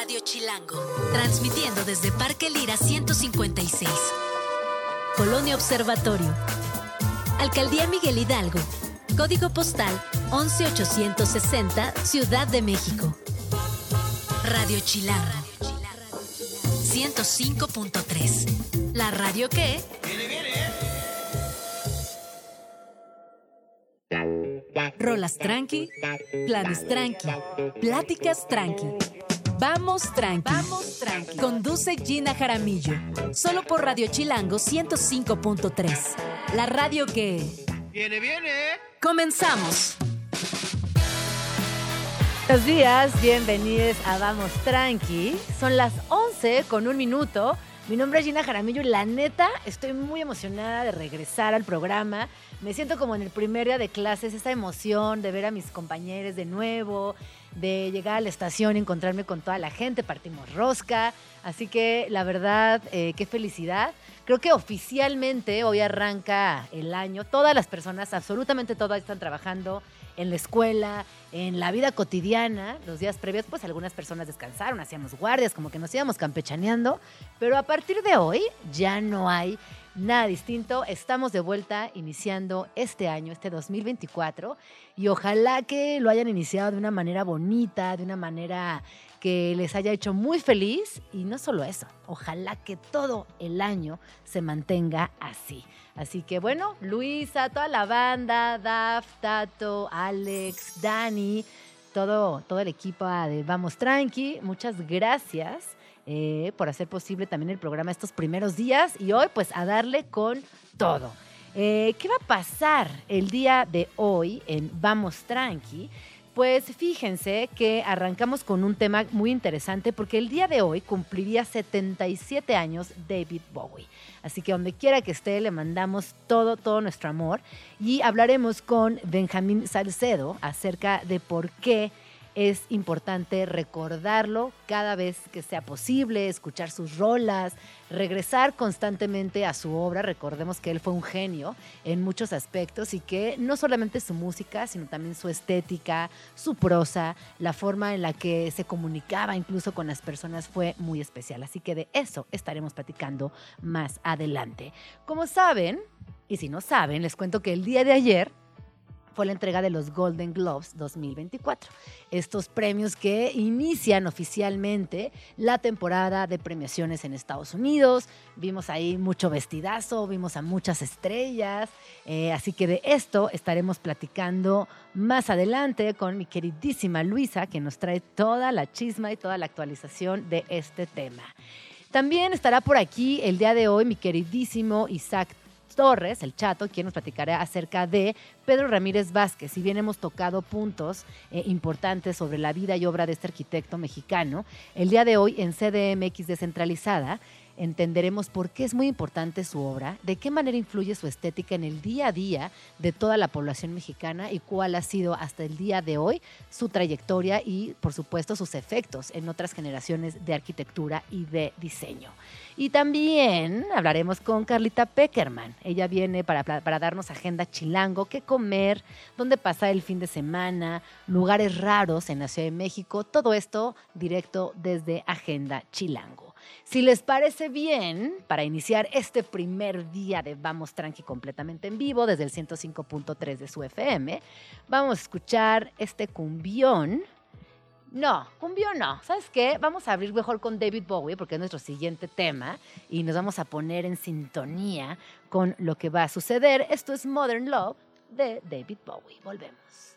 Radio Chilango, transmitiendo desde Parque Lira 156. Colonia Observatorio. Alcaldía Miguel Hidalgo. Código postal 11860, Ciudad de México. Radio Chilango. 105.3. La radio que... Rolas tranqui, planes tranqui, pláticas tranqui. Vamos tranqui. Vamos tranqui. Conduce Gina Jaramillo. Solo por Radio Chilango 105.3. La radio que. Viene, viene. Comenzamos. Buenos días, bienvenidos a Vamos Tranqui. Son las 11 con un minuto. Mi nombre es Gina Jaramillo y la neta estoy muy emocionada de regresar al programa. Me siento como en el primer día de clases, esa emoción de ver a mis compañeros de nuevo, de llegar a la estación y encontrarme con toda la gente, partimos rosca. Así que la verdad, eh, qué felicidad. Creo que oficialmente hoy arranca el año. Todas las personas, absolutamente todas, están trabajando en la escuela, en la vida cotidiana. Los días previos, pues algunas personas descansaron, hacíamos guardias, como que nos íbamos campechaneando. Pero a partir de hoy ya no hay nada distinto. Estamos de vuelta iniciando este año, este 2024, y ojalá que lo hayan iniciado de una manera bonita, de una manera que les haya hecho muy feliz y no solo eso, ojalá que todo el año se mantenga así. Así que bueno, Luisa, toda la banda, Daf, Tato, Alex, Dani, todo, todo el equipo de Vamos Tranqui, muchas gracias. Eh, por hacer posible también el programa estos primeros días y hoy pues a darle con todo. Eh, ¿Qué va a pasar el día de hoy en Vamos Tranqui? Pues fíjense que arrancamos con un tema muy interesante porque el día de hoy cumpliría 77 años David Bowie. Así que donde quiera que esté le mandamos todo, todo nuestro amor y hablaremos con Benjamín Salcedo acerca de por qué es importante recordarlo cada vez que sea posible, escuchar sus rolas, regresar constantemente a su obra. Recordemos que él fue un genio en muchos aspectos y que no solamente su música, sino también su estética, su prosa, la forma en la que se comunicaba incluso con las personas fue muy especial. Así que de eso estaremos platicando más adelante. Como saben, y si no saben, les cuento que el día de ayer fue la entrega de los Golden Globes 2024. Estos premios que inician oficialmente la temporada de premiaciones en Estados Unidos. Vimos ahí mucho vestidazo, vimos a muchas estrellas. Eh, así que de esto estaremos platicando más adelante con mi queridísima Luisa, que nos trae toda la chisma y toda la actualización de este tema. También estará por aquí el día de hoy mi queridísimo Isaac Torres, el chato, quien nos platicará acerca de Pedro Ramírez Vázquez. Si bien hemos tocado puntos eh, importantes sobre la vida y obra de este arquitecto mexicano, el día de hoy en CDMX Descentralizada entenderemos por qué es muy importante su obra, de qué manera influye su estética en el día a día de toda la población mexicana y cuál ha sido hasta el día de hoy su trayectoria y, por supuesto, sus efectos en otras generaciones de arquitectura y de diseño. Y también hablaremos con Carlita Peckerman. Ella viene para, para darnos agenda chilango, qué comer, dónde pasar el fin de semana, lugares raros en la Ciudad de México, todo esto directo desde Agenda Chilango. Si les parece bien, para iniciar este primer día de Vamos Tranqui completamente en vivo desde el 105.3 de su FM, vamos a escuchar este cumbión. No, cumbión no. ¿Sabes qué? Vamos a abrir mejor con David Bowie porque es nuestro siguiente tema y nos vamos a poner en sintonía con lo que va a suceder. Esto es Modern Love de David Bowie. Volvemos.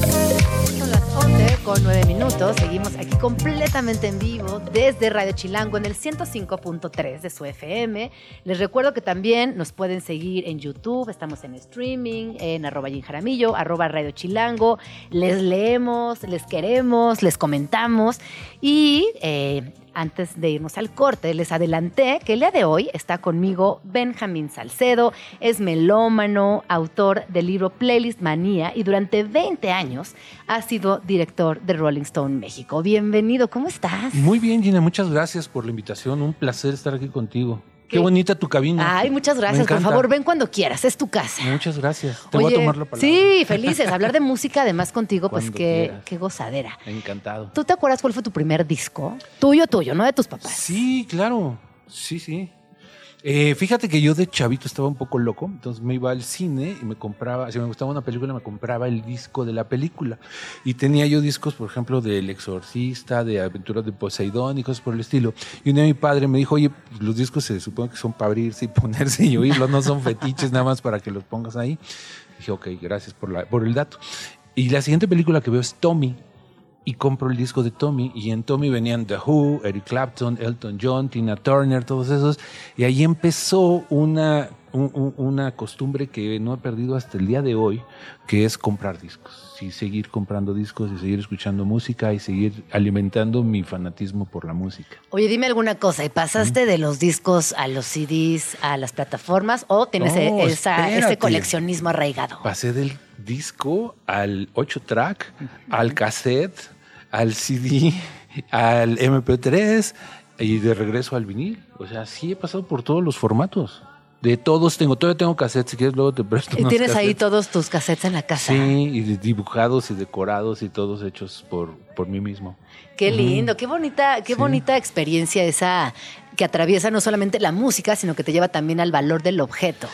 Son las 11 con 9 minutos. Seguimos aquí completamente en vivo desde Radio Chilango en el 105.3 de su FM. Les recuerdo que también nos pueden seguir en YouTube. Estamos en streaming, en arroba Jaramillo, arroba Radio Chilango. Les leemos, les queremos, les comentamos. Y eh, antes de irnos al corte, les adelanté que el día de hoy está conmigo Benjamín Salcedo, es melómano, autor del libro Playlist Manía y durante 20 años ha sido director de Rolling Stone México. Bienvenido, ¿cómo estás? Muy bien, Gina, muchas gracias por la invitación. Un placer estar aquí contigo. Qué, bonita tu cabina. Ay, muchas gracias. Por favor, ven cuando quieras. Es tu casa. Muchas gracias. Te voy a tomar la palabra. Sí, felices. Hablar de música además contigo, pues qué, qué, gozadera. Encantado. ¿Tú te acuerdas cuál fue tu primer disco? Tuyo, tuyo, no de tus papás. Sí, claro. Sí, sí. Eh, fíjate que yo de chavito estaba un poco loco, entonces me iba al cine y me compraba, si me gustaba una película, me compraba el disco de la película. Y tenía yo discos, por ejemplo, de El Exorcista, de Aventuras de Poseidón y cosas por el estilo. Y un día mi padre me dijo, oye, los discos se supone que son para abrirse y ponerse y oírlos, no son fetiches nada más para que los pongas ahí. dije, ok, gracias por, por el dato. Y la siguiente película que veo es Tommy y compro el disco de Tommy. Y en Tommy venían The Who, Eric Clapton, Elton John, Tina Turner, todos esos. Y ahí empezó una, una costumbre que no he perdido hasta el día de hoy, que es comprar discos. Y seguir comprando discos y seguir escuchando música y seguir alimentando mi fanatismo por la música. Oye, dime alguna cosa, ¿y pasaste de los discos a los CDs, a las plataformas o tienes ese coleccionismo arraigado? Pasé del disco al 8 track, al cassette, al CD, al MP3 y de regreso al vinil. O sea, sí he pasado por todos los formatos. De todos tengo, todavía tengo cassettes, si quieres luego te presto. ¿Y tienes ahí todos tus cassettes en la casa? Sí, y dibujados y decorados y todos hechos por, por mí mismo. Qué lindo, qué bonita, qué bonita experiencia esa que atraviesa no solamente la música, sino que te lleva también al valor del objeto.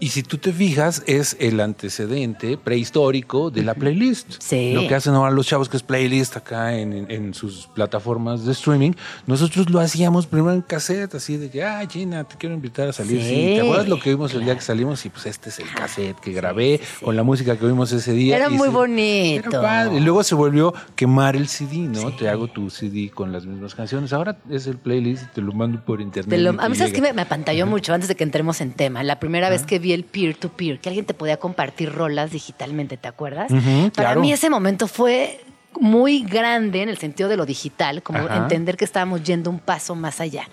Y si tú te fijas, es el antecedente prehistórico de la playlist. Sí. Lo que hacen ahora los chavos, que es playlist acá en, sus plataformas de streaming, nosotros lo hacíamos primero en cassette, así de que, ah, Gina, te quiero invitar a salir. Sí. ¿Te acuerdas lo que vimos el día que salimos? Y pues este es el cassette que grabé con la música que vimos ese día. Era muy bonito. Era padre. Y luego se volvió quemar el CD, ¿no? Te hago tu CD con las mismas canciones. Ahora es el playlist y te lo mando por internet. a mí, ¿sabes que me, apantalló mucho antes de que entremos en tema? La primera vez que vi el peer-to-peer, que alguien te podía compartir rolas digitalmente, ¿te acuerdas? Para mí ese momento fue muy grande en el sentido de lo digital, como entender que estábamos yendo un paso más allá.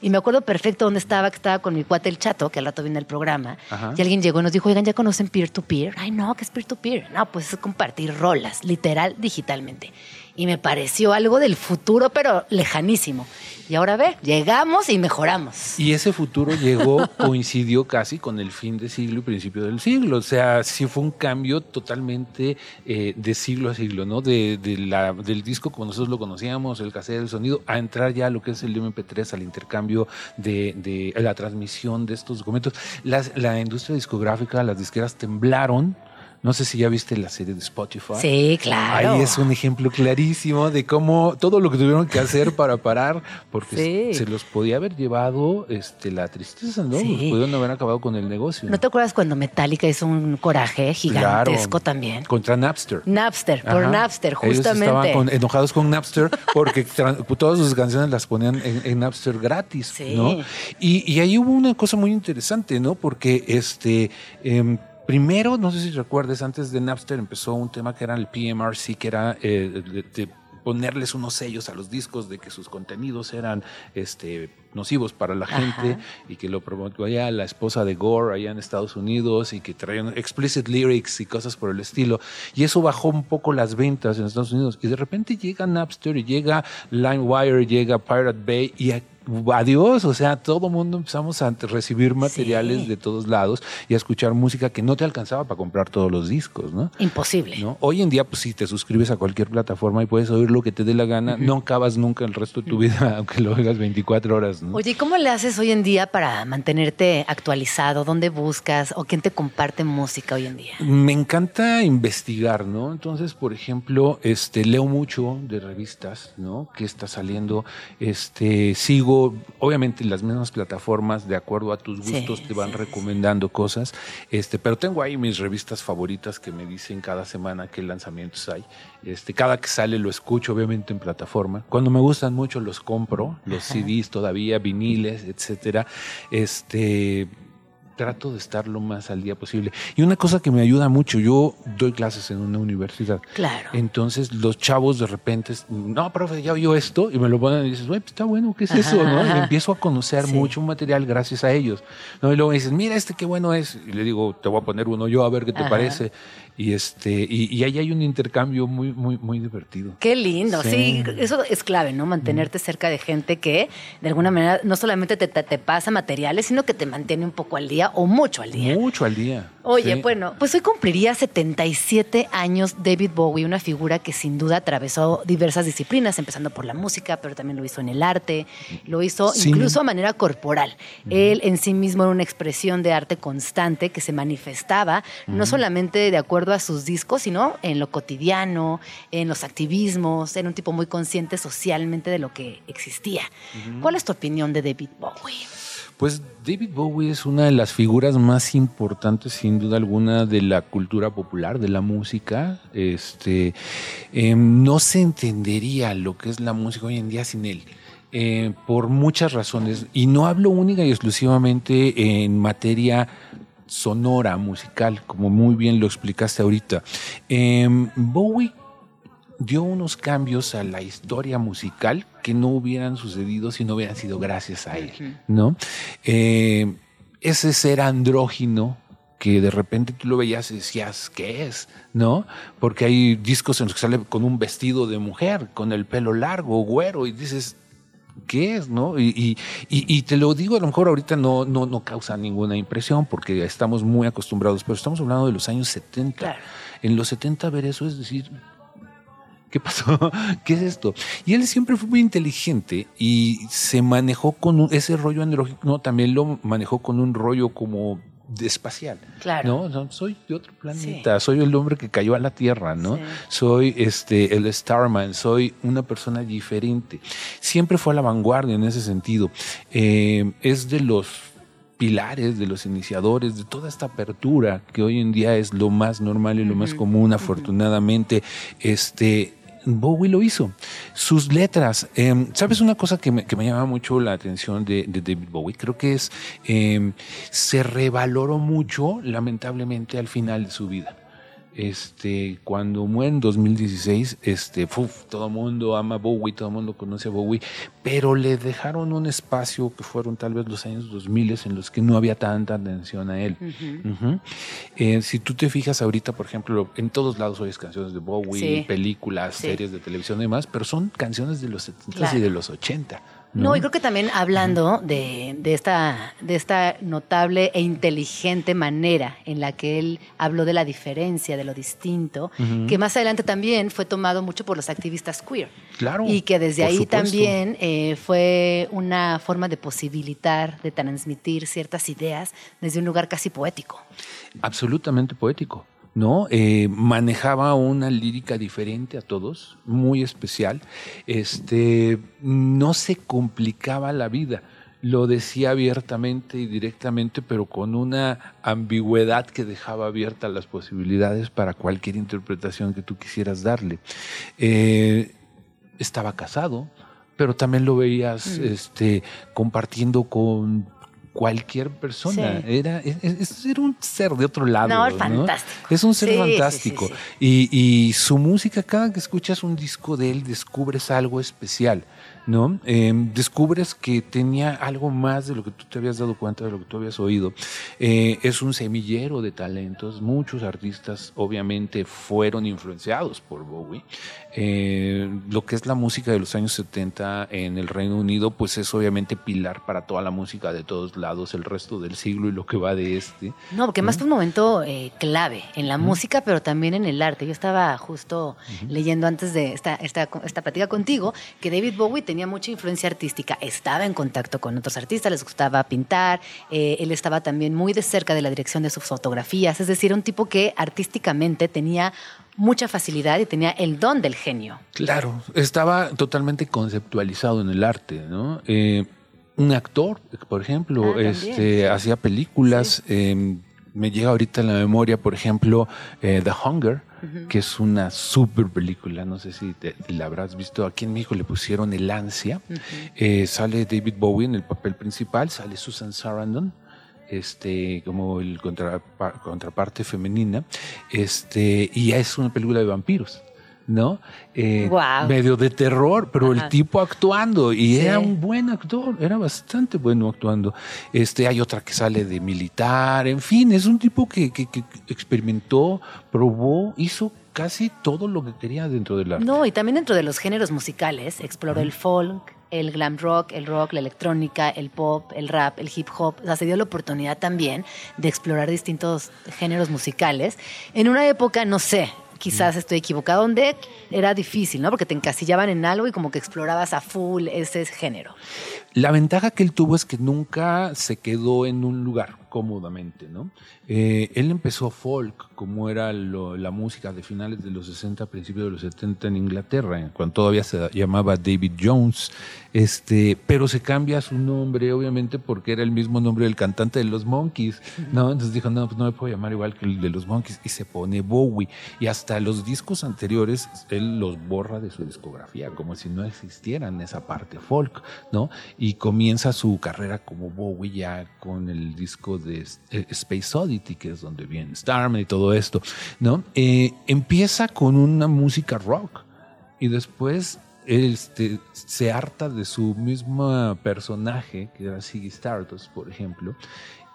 Y me acuerdo perfecto dónde estaba, que estaba con mi cuate el chato, que al rato viene el programa, y alguien llegó y nos dijo, oigan, ¿ya conocen peer-to-peer? Ay, no, ¿qué es peer-to-peer? No, pues es compartir rolas, literal, digitalmente. Y me pareció algo del futuro, pero lejanísimo. Y ahora ve, llegamos y mejoramos. Y ese futuro llegó, coincidió casi con el fin de siglo y principio del siglo. O sea, sí fue un cambio totalmente eh, de siglo a siglo, ¿no? De, la, del disco como nosotros lo conocíamos, el cassette, el sonido, a entrar ya a lo que es el MP3, al intercambio de, de la transmisión de estos documentos. la industria discográfica, las disqueras temblaron no sé si ya viste la serie de Spotify. Sí, claro. Ahí es un ejemplo clarísimo de cómo todo lo que tuvieron que hacer para parar, porque se los podía haber llevado este, la tristeza, ¿no? Sí. Pudieron haber acabado con el negocio. ¿No te acuerdas cuando Metallica hizo un coraje gigantesco también? Contra Napster. Napster, por Napster, justamente. estaban enojados con Napster porque todas sus canciones las ponían en, Napster gratis, ¿no? Y, y ahí hubo una cosa muy interesante, ¿no? Porque este. Em, Primero, no sé si recuerdes, antes de Napster empezó un tema que era el PMRC, que era eh, de, ponerles unos sellos a los discos de que sus contenidos eran este, nocivos para la gente y que lo promovía la esposa de Gore allá en Estados Unidos y que traían explicit lyrics y cosas por el estilo. Y eso bajó un poco las ventas en Estados Unidos. Y de repente llega Napster y llega LimeWire, llega Pirate Bay y adiós, o sea, todo mundo empezamos a recibir materiales de todos lados y a escuchar música que no te alcanzaba para comprar todos los discos, ¿no? Imposible. ¿No? Hoy en día, pues si te suscribes a cualquier plataforma y puedes oír lo que te dé la gana, no acabas nunca el resto de tu vida, aunque lo oigas 24 horas, ¿no? Oye, ¿cómo le haces hoy en día para mantenerte actualizado? ¿Dónde buscas o quién te comparte música hoy en día? Me encanta investigar, ¿no? Entonces, por ejemplo, este, leo mucho de revistas, ¿no? ¿Qué está saliendo? Este, sigo obviamente las mismas plataformas, de acuerdo a tus gustos, te van recomendando cosas. Este, pero tengo ahí mis revistas favoritas que me dicen cada semana qué lanzamientos hay. Este, cada que sale lo escucho, obviamente, en plataforma. Cuando me gustan mucho los compro, los CDs todavía, viniles, etcétera. Este trato de estar lo más al día posible. Y una cosa que me ayuda mucho, yo doy clases en una universidad. Claro. Entonces los chavos de repente, no, profe, ya oyó esto, y me lo ponen y dices, güey, pues está bueno, ¿qué es eso? ¿no? Y empiezo a conocer Sí. mucho material gracias a ellos. ¿no? Y luego me dices, mira, este qué bueno es. Y le digo, te voy a poner uno yo a ver qué te Ajá. parece. Y este, y, y ahí hay un intercambio muy, muy, muy divertido. Qué lindo, sí. Sí. eso es clave, ¿no? Mantenerte cerca de gente que de alguna manera no solamente te, te- te pasa materiales, sino que te mantiene un poco al día o mucho al día. Mucho al día. Oye, Sí. bueno, pues hoy cumpliría 77 años David Bowie, una figura que sin duda atravesó diversas disciplinas, empezando por la música, pero también lo hizo en el arte, lo hizo incluso a manera corporal. Él en sí mismo era una expresión de arte constante que se manifestaba no solamente de acuerdo a sus discos, sino en lo cotidiano, en los activismos, era un tipo muy consciente socialmente de lo que existía. ¿Cuál es tu opinión de David Bowie? Pues David Bowie es una de las figuras más importantes, sin duda alguna, de la cultura popular, de la música. Este, eh, no se entendería lo que es la música hoy en día sin él. eh, por muchas razones. Y no hablo única y exclusivamente en materia sonora, musical, como muy bien lo explicaste ahorita. Eh, Bowie dio unos cambios a la historia musical que no hubieran sucedido si no hubieran sido gracias a él, ¿no? Eh, ese ser andrógino que de repente tú lo veías y decías, ¿qué es? ¿No? Porque hay discos en los que sale con un vestido de mujer, con el pelo largo, güero, y dices, ¿qué es? ¿No? Y, y- y- y te lo digo, a lo mejor ahorita no, no, no causa ninguna impresión porque estamos muy acostumbrados, pero estamos hablando de los años 70. Claro. En los 70 ver eso es decir, ¿Qué pasó? ¿Qué es esto? Y él siempre fue muy inteligente y se manejó con un- ese rollo andrógino, no, también lo manejó con un rollo como de espacial. Claro. No, no, soy de otro planeta, soy el hombre que cayó a la Tierra, ¿no? Sí. Soy este el Starman, soy una persona diferente. Siempre fue a la vanguardia en ese sentido. Eh, es de los pilares, de los iniciadores, de toda esta apertura que hoy en día es lo más normal y lo más común, afortunadamente. Este, Bowie lo hizo. Sus letras, eh, ¿sabes una cosa que me, llama mucho la atención de, David Bowie? Creo que es, eh, se revaloró mucho, lamentablemente, al final de su vida. Este, cuando muere en 2016, este, ¡fuf! todo el mundo ama a Bowie, todo el mundo conoce a Bowie, pero le dejaron un espacio que fueron tal vez los años 2000 en los que no había tanta atención a él. Eh, si tú te fijas ahorita, por ejemplo, en todos lados oyes canciones de Bowie, Sí. películas, Sí. series de televisión y demás, pero son canciones de los 70 Claro. y de los 80. No, y creo que también hablando de, de esta, de esta notable e inteligente manera en la que él habló de la diferencia, de lo distinto, que más adelante también fue tomado mucho por los activistas queer. Claro, Y que desde ahí supuesto. también eh, fue una forma de posibilitar, de transmitir ciertas ideas desde un lugar casi poético. absolutamente poético. ¿No? Eh, manejaba una lírica diferente a todos, muy especial. Este, no se complicaba la vida. Lo decía abiertamente y directamente, pero con una ambigüedad que dejaba abiertas las posibilidades para cualquier interpretación que tú quisieras darle. Eh, estaba casado, pero también lo veías Mm. este, compartiendo con cualquier persona. Sí. Era, es- es- era un ser de otro lado. No, fantástico. Es un ser sí, fantástico. sí. Y, y su música, cada que escuchas un disco de él, descubres algo especial. ¿no? Eh, descubres que tenía algo más de lo que tú te habías dado cuenta, de lo que tú habías oído. Eh, es un semillero de talentos. Muchos artistas, obviamente, fueron influenciados por Bowie. Eh, lo que es la música de los años 70 en el Reino Unido, pues es obviamente pilar para toda la música de todos lados, el resto del siglo y lo que va de este. No, porque más fue un momento eh, clave en la música, pero también en el arte. Yo estaba justo leyendo antes de esta, esta, esta plática contigo que David Bowie tenía mucha influencia artística, estaba en contacto con otros artistas, les gustaba pintar, eh, él estaba también muy de cerca de la dirección de sus fotografías, es decir, un tipo que artísticamente tenía mucha facilidad y tenía el don del genio. Claro, estaba totalmente conceptualizado en el arte, ¿no? Eh, un actor, por ejemplo, Ah, este, hacía películas. eh, me llega ahorita en la memoria, por ejemplo, eh, The Hunger, que es una super película. No sé si te- la habrás visto. Aquí en México le pusieron El Ansia. Eh, sale David Bowie en el papel principal, sale Susan Sarandon. Este, como el contrapa- contraparte femenina, este, y es una película de vampiros. ¿No? Eh. Medio de terror, pero Ajá. el tipo actuando, y Sí. era un buen actor, era bastante bueno actuando. Este, hay otra que sale de militar, en fin, es un tipo que, que- que experimentó, probó, hizo casi todo lo que quería dentro del arte. No, y también dentro de los géneros musicales exploró el folk, el glam rock, el rock, la electrónica, el pop, el rap, el hip hop. O sea, se dio la oportunidad también de explorar distintos géneros musicales. En una época, no sé, quizás estoy equivocado, donde era difícil, ¿no? Porque te encasillaban en algo y como que explorabas a full ese género. La ventaja que él tuvo es que nunca se quedó en un lugar cómodamente, ¿no? Eh, él empezó folk, como era la música de finales de los 60, principios de los 70 en Inglaterra, cuando todavía se llamaba David Jones, este, pero se cambia su nombre, obviamente, porque era el mismo nombre del cantante de los Monkeys, ¿no? Entonces dijo, no, pues no me puedo llamar igual que el de los Monkeys, y se pone Bowie, y hasta los discos anteriores, él los borra de su discografía, como si no existieran esa parte folk, ¿no? Y comienza su carrera como Bowie ya con el disco de eh, Space Oddity, que es donde viene Starman y todo esto, ¿no? Eh, empieza con una música rock y después este, se harta de su mismo personaje, que era Ziggy Stardust, por ejemplo,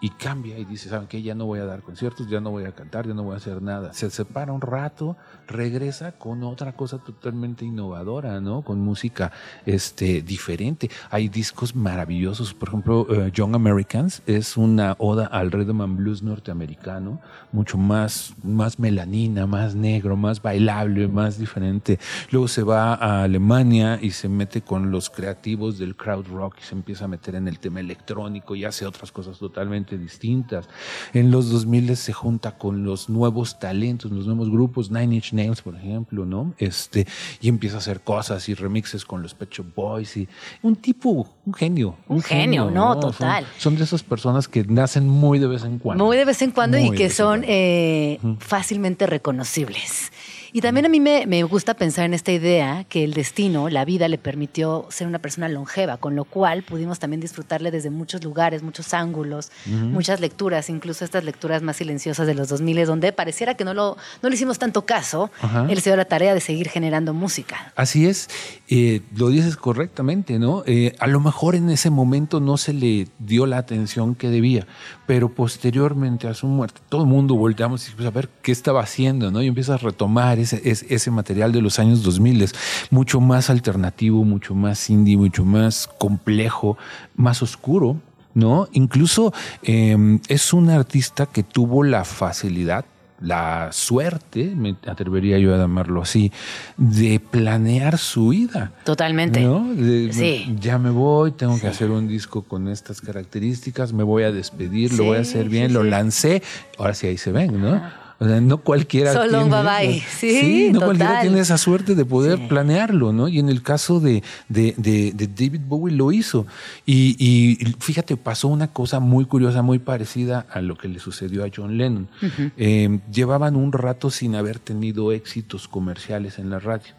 y cambia y dice, ¿saben qué? Ya no voy a dar conciertos, ya no voy a cantar, ya no voy a hacer nada. Se separa un rato, regresa con otra cosa totalmente innovadora, ¿no? Con música este, diferente. Hay discos maravillosos, por ejemplo, eh, Young Americans es una oda al rhythm and blues norteamericano, mucho más, más melanina, más negro, más bailable, más diferente. Luego se va a Alemania y se mete con los creativos del crowd rock y se empieza a meter en el tema electrónico y hace otras cosas totalmente distintas. En los 2000 se junta con los nuevos talentos, los nuevos grupos, Nine Inch Nails, por ejemplo, ¿no? Este, y empieza a hacer cosas y remixes con los Pet Shop Boys y un tipo, un genio. Un genio, no, total. Son, son de esas personas que nacen muy de vez en cuando. Muy de vez en cuando Muy y que son eh, fácilmente reconocibles. Y también a mí me, me gusta pensar en esta idea que el destino, la vida, le permitió ser una persona longeva, con lo cual pudimos también disfrutarle desde muchos lugares, muchos ángulos, muchas lecturas, incluso estas lecturas más silenciosas de los 2000, donde pareciera que no, lo, no le hicimos tanto caso, Ajá. él se dio la tarea de seguir generando música. Así es, eh, lo dices correctamente, ¿no? Eh, a lo mejor en ese momento no se le dio la atención que debía, pero posteriormente a su muerte, todo el mundo volteamos y pues, a ver qué estaba haciendo, ¿no? Y empiezas a retomar ese, ese, ese material de los años 2000, mucho más alternativo, mucho más indie, mucho más complejo, más oscuro, ¿no? Incluso eh, es un artista que tuvo la facilidad la suerte, me atrevería yo a llamarlo así, de planear su vida. Totalmente. ¿no? De- Sí. Ya me voy, tengo que hacer un disco con estas características, me voy a despedir, lo voy a hacer bien, lo lancé, ahora sí ahí se ven, ¿no? O sea, no cualquiera Solo un tiene. Sí, no cualquiera tiene esa suerte de poder Sí. planearlo, ¿no? Y en el caso de, de, de- de David Bowie lo hizo. Y, y fíjate, pasó una cosa muy curiosa, muy parecida a lo que le sucedió a John Lennon. Eh, llevaban un rato sin haber tenido éxitos comerciales en la radio.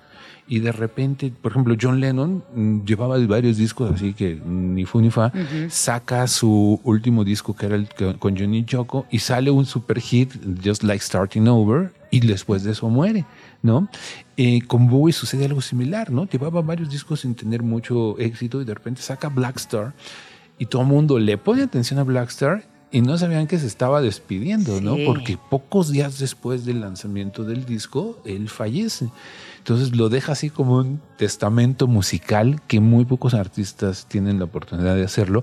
Y de repente, por ejemplo, John Lennon mm, llevaba varios discos, así que ni fu ni fa, saca su último disco que era el con Johnny Choco y sale un super hit, Just Like Starting Over, y después de eso muere, ¿no? Eh, con Bowie sucede algo similar, ¿no? Llevaba varios discos sin tener mucho éxito y de repente saca Black Star y todo el mundo le pone atención a Black Star y no sabían que se estaba despidiendo, ¿no? Porque pocos días después del lanzamiento del disco, él fallece. Entonces lo deja así como un testamento musical que muy pocos artistas tienen la oportunidad de hacerlo.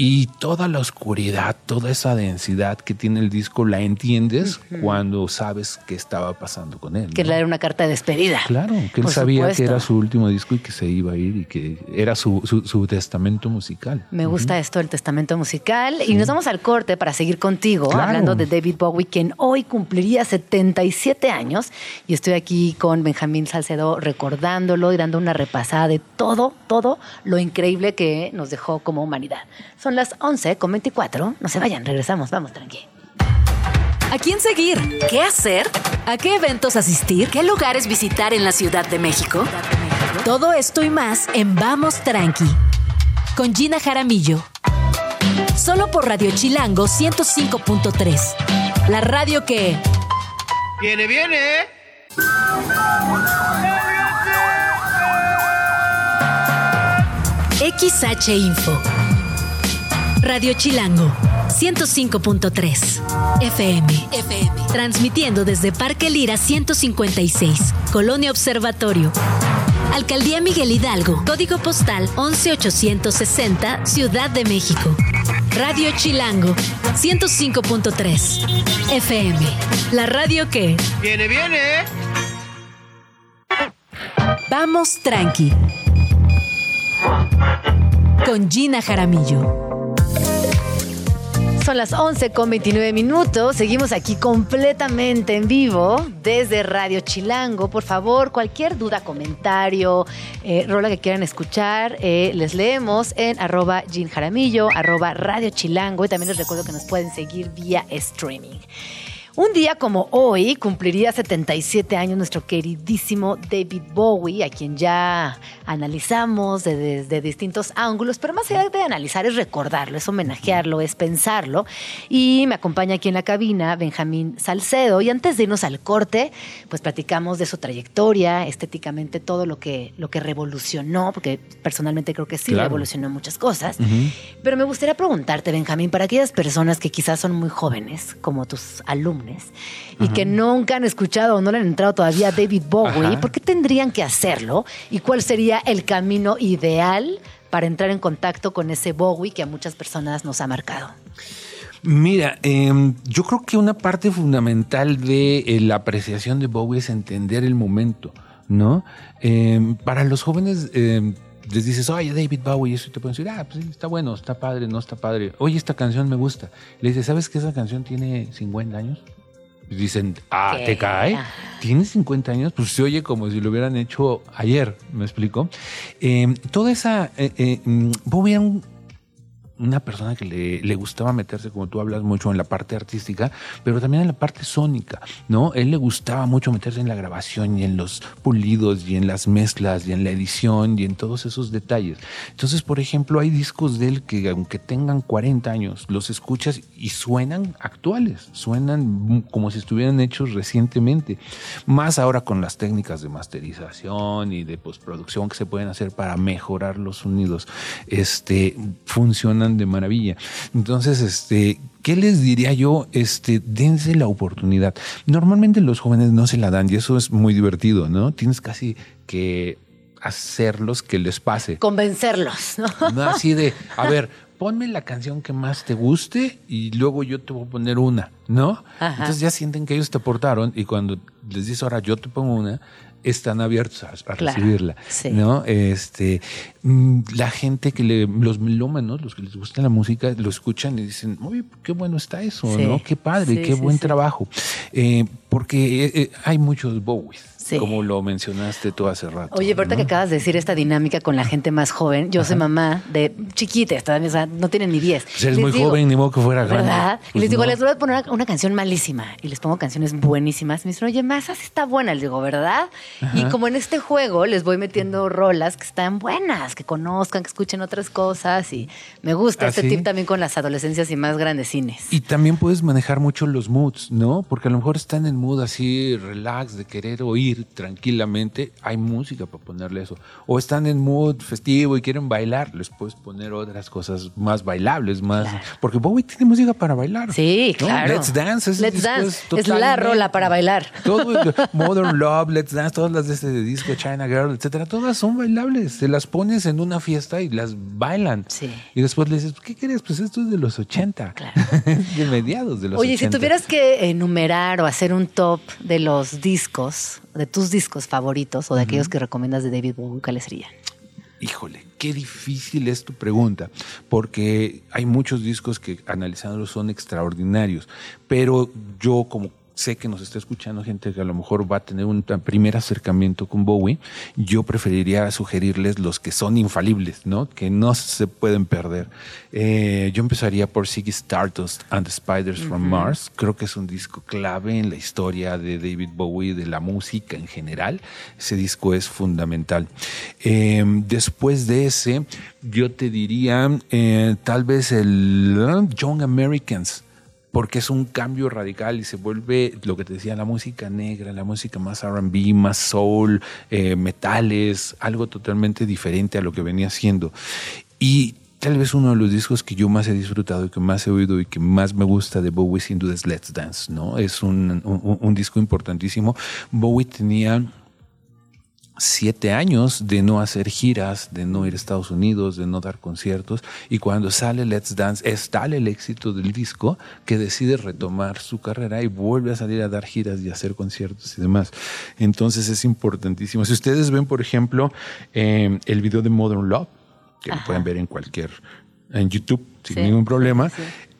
Y toda la oscuridad, toda esa densidad que tiene el disco la entiendes cuando sabes qué estaba pasando con él. Que ¿no? era una carta de despedida. Claro, que él Por sabía supuesto. que era su último disco y que se iba a ir y que era su, su, su testamento musical. Me gusta esto del testamento musical. Y nos vamos al corte para seguir contigo, Claro. hablando de David Bowie, quien hoy cumpliría 77 años. Y estoy aquí con Benjamín Salcedo recordándolo y dando una repasada de todo, todo lo increíble que nos dejó como humanidad. Son las 11 con 24. No se vayan, regresamos. Vamos, tranqui. ¿A quién seguir? ¿Qué hacer? ¿A qué eventos asistir? ¿Qué lugares visitar en la Ciudad de México? Todo esto y más en Vamos Tranqui con Gina Jaramillo. Solo por Radio Chilango 105.3. La radio que... Viene, viene. XH Info. Radio Chilango 105.3 FM. FM. Transmitiendo desde Parque Lira 156, Colonia Observatorio. Alcaldía Miguel Hidalgo, código postal 11860, Ciudad de México. Radio Chilango 105.3 FM. La radio que... Viene, viene. Vamos tranqui. Con Gina Jaramillo. Son las 11 con 29 minutos. Seguimos aquí completamente en vivo desde Radio Chilango. Por favor, cualquier duda, comentario, eh, rola que quieran escuchar, eh, les leemos en arroba Jean arroba Radio Chilango. Y también les recuerdo que nos pueden seguir vía streaming. Un día como hoy cumpliría 77 años nuestro queridísimo David Bowie, a quien ya analizamos desde, distintos ángulos, pero más allá de analizar es recordarlo, es homenajearlo, es pensarlo. Y me acompaña aquí en la cabina Benjamín Salcedo. Y antes de irnos al corte, pues platicamos de su trayectoria, estéticamente todo lo que, lo que revolucionó, porque personalmente creo que sí Claro. revolucionó muchas cosas. Pero me gustaría preguntarte, Benjamín, para aquellas personas que quizás son muy jóvenes, como tus alumnos, y que nunca han escuchado o no le han entrado todavía a David Bowie, Ajá. ¿por qué tendrían que hacerlo? ¿Y cuál sería el camino ideal para entrar en contacto con ese Bowie que a muchas personas nos ha marcado? Mira, eh, yo creo que una parte fundamental de eh, la apreciación de Bowie es entender el momento, ¿no? Eh, para los jóvenes eh, les dices, oye, David Bowie, eso y te pueden decir, ah, pues está bueno, está padre, no está padre. Oye, esta canción me gusta. Le dices, ¿sabes que esa canción tiene 50 años? Dicen, ah, ¿Qué? ¿te cae? ¿Tiene 50 años? Pues se oye como si lo hubieran hecho ayer, ¿me explico? Eh, toda esa... eh, eh, mm, un una persona que le, le gustaba meterse, como tú hablas mucho, en la parte artística, pero también en la parte sónica, ¿no? Él le gustaba mucho meterse en la grabación y en los pulidos y en las mezclas y en la edición y en todos esos detalles. Entonces, por ejemplo, hay discos de él que aunque tengan 40 años, los escuchas y suenan actuales, suenan como si estuvieran hechos recientemente. Más ahora con las técnicas de masterización y de postproducción que se pueden hacer para mejorar los sonidos, este, funcionan de maravilla. Entonces, este, ¿qué les diría yo? Este, dense la oportunidad. Normalmente los jóvenes no se la dan y eso es muy divertido, ¿no? Tienes casi que hacerlos que les pase. Convencerlos, ¿no? No así de, a ver, ponme la canción que más te guste y luego yo te voy a poner una, ¿no? Ajá. Entonces ya sienten que ellos te aportaron y cuando les dices ahora yo te pongo una, están abiertos a, a Claro, recibirla, sí. ¿no? Este, mm, la gente que le, los melómanos, los que les gusta la música, lo escuchan y dicen, uy, qué bueno está eso, Sí. ¿no? Qué padre, Sí, qué buen trabajo. Eh, porque eh, eh, hay muchos Bowies, Sí. como lo mencionaste tú hace rato. Oye, ahorita ¿no? que acabas de decir esta dinámica con la gente más joven, yo soy mamá de chiquitas, todavía o sea, no tienen ni 10. Pues eres muy digo, joven, ni modo que fuera grande. ¿Verdad? y Pues les digo, no. les voy a poner una, una canción malísima. Y les pongo canciones buenísimas. Y me dicen, oye, más así está buena. Les digo, ¿verdad? Y como en este juego les voy metiendo rolas que están buenas, que conozcan, que escuchen otras cosas. Y me gusta ¿Ah, este sí? tip también con las adolescencias y más grandecines. Y también puedes manejar mucho los moods, ¿no? Porque a lo mejor están en mood así, relax, de querer oír tranquilamente. Hay música para ponerle eso. O están en mood festivo y quieren bailar. Les puedes poner otras cosas más bailables, más. Claro. Porque Bowie tiene música para bailar. Sí, ¿no? claro. Let's Dance. Let's. Es, la rola para bailar. Todo, Modern Love, Let's Dance, todas las de este disco, China Girl, etcétera, todas son bailables. Te las pones en una fiesta y las bailan. Sí. Y después le dices, ¿qué quieres? Pues esto es de los 80. Claro. de mediados de los Oye, 80. si tuvieras que enumerar o hacer un top de los discos, de tus discos favoritos o de aquellos que recomiendas de David Bowie, ¿cuáles serían? Híjole, qué difícil es tu pregunta, porque hay muchos discos que analizándolos son extraordinarios, pero yo como sé que nos está escuchando gente que a lo mejor va a tener un primer acercamiento con Bowie, yo preferiría sugerirles los que son infalibles, ¿no? Que no se pueden perder. Eh, yo empezaría por Ziggy Stardust and the Spiders from Mars. Creo que es un disco clave en la historia de David Bowie, de la música en general. Ese disco es fundamental. Eh, después de ese, yo te diría eh, tal vez el Young Americans porque es un cambio radical y se vuelve lo que te decía, la música negra, la música más RB, más soul, eh, metales, algo totalmente diferente a lo que venía siendo. Y tal vez uno de los discos que yo más he disfrutado y que más he oído y que más me gusta de Bowie sin duda es Let's Dance, ¿no? Es un, un disco importantísimo. Bowie tenía siete años de no hacer giras, de no ir a Estados Unidos, de no dar conciertos. Y cuando sale Let's Dance, es tal el éxito del disco que decide retomar su carrera y vuelve a salir a dar giras y hacer conciertos y demás. Entonces es importantísimo. Si ustedes ven, por ejemplo, eh, el video de Modern Love, que lo pueden ver en cualquier, en YouTube sin ningún problema,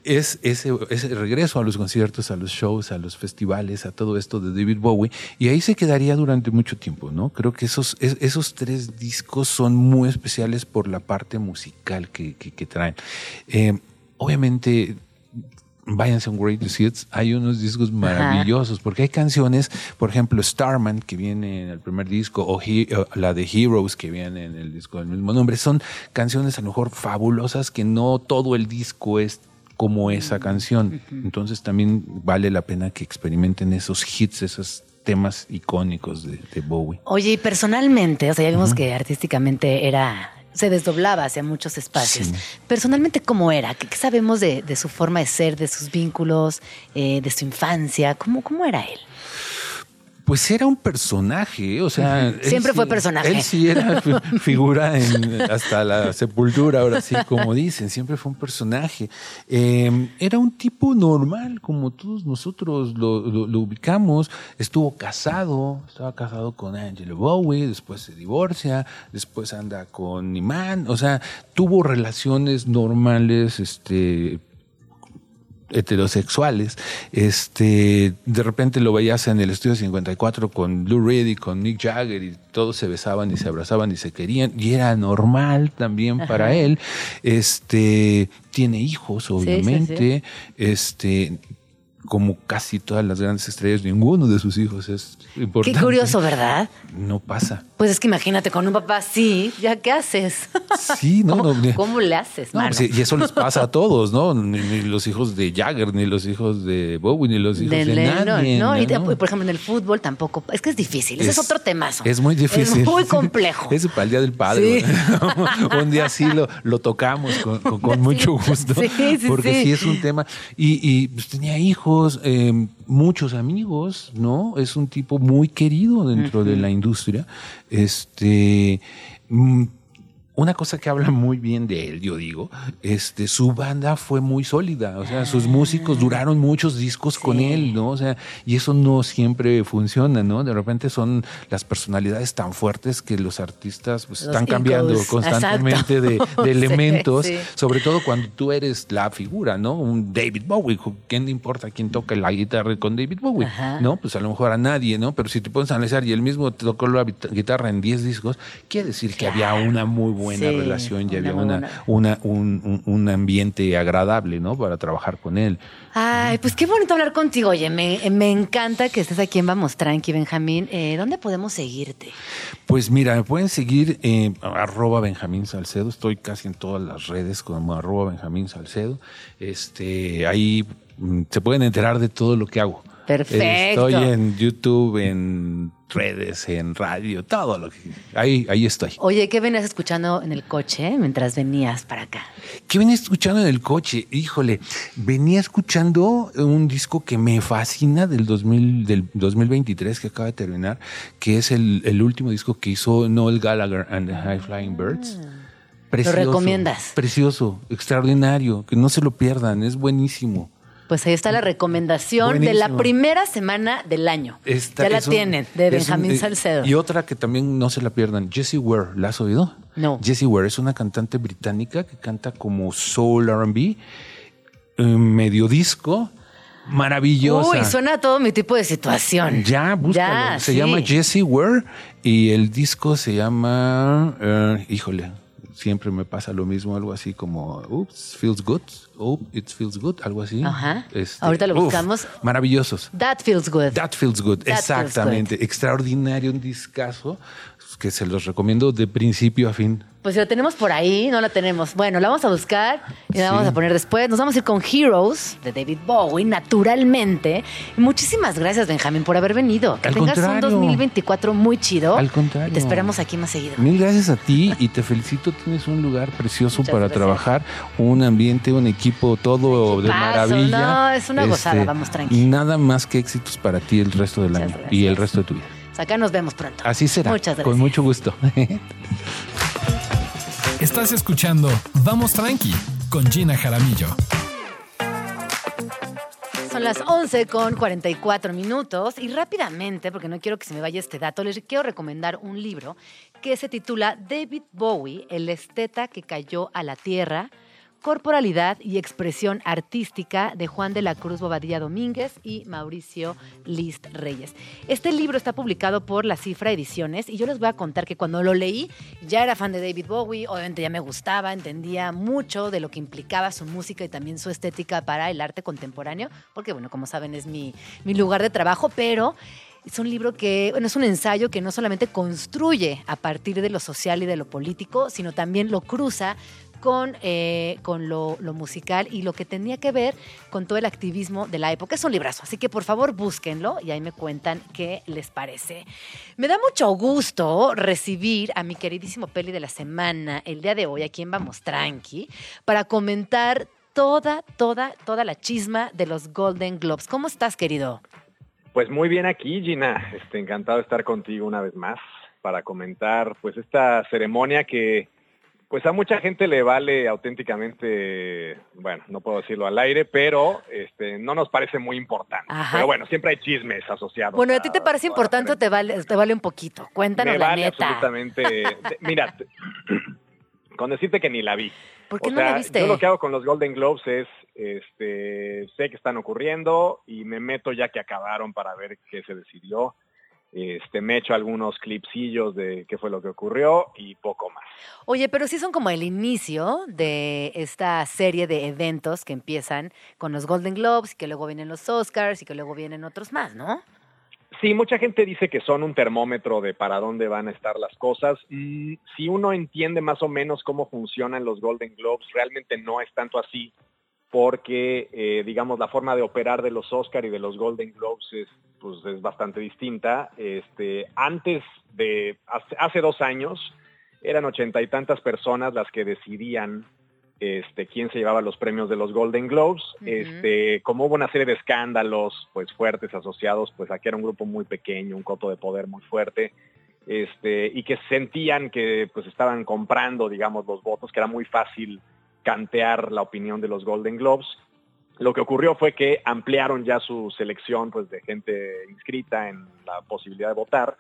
es ese, ese, regreso a los conciertos, a los shows, a los festivales, a todo esto de David Bowie, y ahí se quedaría durante mucho tiempo, ¿no? Creo que esos, esos tres discos son muy especiales por la parte musical que, que, traen. Eh, obviamente, váyanse a un Greatest Hits, hay unos discos maravillosos, porque hay canciones, por ejemplo, Starman, que viene en el primer disco, o, la de Heroes, que viene en el disco del mismo nombre, son canciones a lo mejor fabulosas que no todo el disco es como esa canción. Entonces también vale la pena que experimenten esos hits, esos temas icónicos de, Bowie. Oye, y personalmente, o sea, ya vimos que artísticamente era se desdoblaba hacia muchos espacios. Personalmente, ¿cómo era? ¿Qué, sabemos de, su forma de ser, de sus vínculos, eh, de su infancia? ¿Cómo, ¿Cómo era él? Pues era un personaje, o sea. Siempre fue personaje. Él sí era figura en, hasta la sepultura, ahora sí, como dicen, siempre fue un personaje. Em, era un tipo normal, como todos nosotros lo, ubicamos. Estuvo casado, estaba casado con Angelo Bowie, después se divorcia, después anda con Iman, o sea, tuvo relaciones normales, este, heterosexuales, este, de repente lo veías en el estudio 54 con Lou Reed y con Nick Jagger y todos se besaban y se abrazaban y se querían y era normal también para él. Este, tiene hijos, obviamente, este, como casi todas las grandes estrellas, ninguno de sus hijos es importante. Qué curioso, ¿verdad? No pasa. Pues es que imagínate con un papá así, ¿ya qué haces? Sí, no, ¿Cómo, no. ¿Cómo le haces, pues, y eso les pasa a todos, ¿no? Ni, los hijos de Jagger, ni los hijos de Bowie, ni los hijos de, nadie. No, y por ejemplo, en el fútbol tampoco. Es que es difícil. Ese es otro temazo. Es muy difícil. Es muy complejo. Es para el Día del Padre. un día sí lo, lo tocamos con, con, mucho gusto. porque sí. es un tema. Y, y pues, tenía hijos. Eh, muchos amigos, ¿no? Es un tipo muy querido dentro de la industria. Este, mm, una cosa que habla muy bien de él, yo digo, este, su banda fue muy sólida, o sea, sus músicos duraron muchos discos con él, ¿no? O sea, y eso no siempre funciona, ¿no? De repente son las personalidades tan fuertes que los artistas pues, están cambiando constantemente de, elementos, sobre todo cuando tú eres la figura, ¿no? Un David Bowie, ¿quién le importa quién toca la guitarra con David Bowie? ¿No? Pues a lo mejor a nadie, ¿no? Pero si te pones a analizar y él mismo tocó la guitarra en 10 discos, quiere decir que había una muy buena buena relación, ya había una, una, un, un, ambiente agradable, ¿no? Para trabajar con él. Ay, pues qué bonito hablar contigo. Oye, me, me encanta que estés aquí en Vamos Tranqui, Benjamín. Eh, ¿Dónde podemos seguirte? Pues mira, me pueden seguir en arroba Benjamín Salcedo. Estoy casi en todas las redes como arroba Benjamín Salcedo. Este, ahí mm, se pueden enterar de todo lo que hago. Perfecto. Estoy en YouTube, en redes, en radio, todo lo que... Ahí, ahí estoy. Oye, ¿qué venías escuchando en el coche mientras venías para acá? ¿Qué venía escuchando en el coche? Híjole, venía escuchando un disco que me fascina del, 2000, del 2023 que acaba de terminar, que es el, el último disco que hizo Noel Gallagher and the High Flying Birds. Precioso, ¿Lo recomiendas? Precioso, extraordinario, que no se lo pierdan, es buenísimo. Pues ahí está la recomendación de la primera semana del año. ya la tienen, de Benjamín Salcedo. Y otra que también no se la pierdan, Jessie Ware, ¿la has oído? No. Jessie Ware es una cantante británica que canta como soul RB, eh, medio disco, maravillosa. Uy, suena a todo mi tipo de situación. Ya, búscalo. Ya, se sí. llama Jesse Ware y el disco se llama, eh, híjole, siempre me pasa lo mismo, algo así como, oops, feels good, oh, it feels good, algo así. Ajá. Este, Ahorita lo uf, buscamos. Maravillosos. That feels good. That feels good, That feels exactamente. Extraordinario, un discazo que se los recomiendo de principio a fin. Pues si lo tenemos por ahí, no lo tenemos. Bueno, la vamos a buscar y la Sí. vamos a poner después. Nos vamos a ir con Heroes de David Bowie, naturalmente. Muchísimas gracias, Benjamín, por haber venido. Que Al tengas un contrario. 2024 muy chido. Al contrario. Y te esperamos aquí más seguido. Mil gracias a ti y te felicito. Tienes un lugar precioso Muchas para gracias. trabajar, un ambiente, un equipo, todo de maravilla. no, es una gozada, vamos, tranqui. Nada más que éxitos para ti el resto del Muchas año gracias. y el resto de tu vida. Acá nos vemos pronto. Así será. Muchas gracias. Con mucho gusto. Estás escuchando Vamos Tranqui con Gina Jaramillo. Son las 11 con 44 minutos y rápidamente, porque no quiero que se me vaya este dato, les quiero recomendar un libro que se titula David Bowie, el esteta que cayó a la tierra, corporalidad y expresión artística de Juan de la Cruz Bobadilla Domínguez y Mauricio List Reyes. Este libro está publicado por La Cifra Ediciones y yo les voy a contar que cuando lo leí ya era fan de David Bowie, obviamente ya me gustaba, entendía mucho de lo que implicaba su música y también su estética para el arte contemporáneo, porque bueno, como saben es mi, mi lugar de trabajo, pero es un libro que, bueno, es un ensayo que no solamente construye a partir de lo social y de lo político, sino también lo cruza con, eh, con lo, lo musical y lo que tenía que ver con todo el activismo de la época. Es un librazo, así que por favor búsquenlo y ahí me cuentan qué les parece. Me da mucho gusto recibir a mi queridísimo Peli de la semana el día de hoy, aquí en Vamos Tranqui, para comentar toda, toda, toda la chisma de los Golden Globes. ¿Cómo estás, querido? Pues muy bien aquí, Gina. Este, encantado de estar contigo una vez más para comentar pues esta ceremonia que pues a mucha gente le vale auténticamente, bueno, no puedo decirlo al aire, pero este, no nos parece muy importante. Ajá. Pero bueno, siempre hay chismes asociados. Bueno, ¿a ti te parece importante o te vale, te vale un poquito? Cuéntanos Me la vale neta. absolutamente. Mira, con decirte que ni la vi. ¿Por qué o no sea, la viste? Yo lo que hago con los Golden Globes es, este, sé que están ocurriendo y me meto ya que acabaron para ver qué se decidió. Este, me echo algunos clipsillos de qué fue lo que ocurrió y poco más. Oye, pero sí son como el inicio de esta serie de eventos que empiezan con los Golden Globes, y que luego vienen los Oscars y que luego vienen otros más, ¿no? Sí, mucha gente dice que son un termómetro de para dónde van a estar las cosas. Mm, si uno entiende más o menos cómo funcionan los Golden Globes, realmente no es tanto así, porque, eh, digamos, la forma de operar de los Oscar y de los Golden Globes es, pues, es bastante distinta. Este, antes de, hace, hace dos años, eran ochenta y tantas personas las que decidían este, quién se llevaba los premios de los Golden Globes. Este, como hubo una serie de escándalos pues fuertes asociados, pues aquí era un grupo muy pequeño, un coto de poder muy fuerte, este, y que sentían que pues estaban comprando, digamos, los votos, que era muy fácil cantear la opinión de los Golden Globes. Lo que ocurrió fue que ampliaron ya su selección pues de gente inscrita en la posibilidad de votar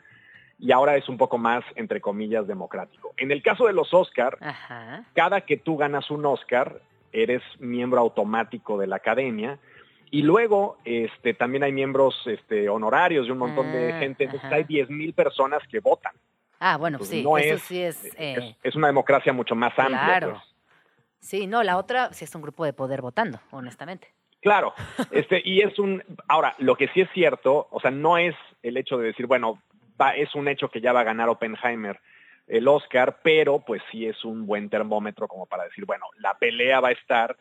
y ahora es un poco más, entre comillas, democrático. En el caso de los Oscar, Ajá. cada que tú ganas un Oscar, eres miembro automático de la academia. Y luego este, también hay miembros este, honorarios de un montón de Ah, gente. Entonces ajá. hay 10 mil personas que votan. Ah, bueno, sí, no eso es- sí es... eh, Es, es una democracia mucho más amplia. Claro. pues. Sí, no, la otra sí es un grupo de poder votando, honestamente. Claro, este, y es un, ahora, lo que sí es cierto, o sea, no es el hecho de decir, bueno, va, es un hecho que ya va a ganar Oppenheimer el Oscar, pero pues sí es un buen termómetro como para decir, bueno, la pelea va a estar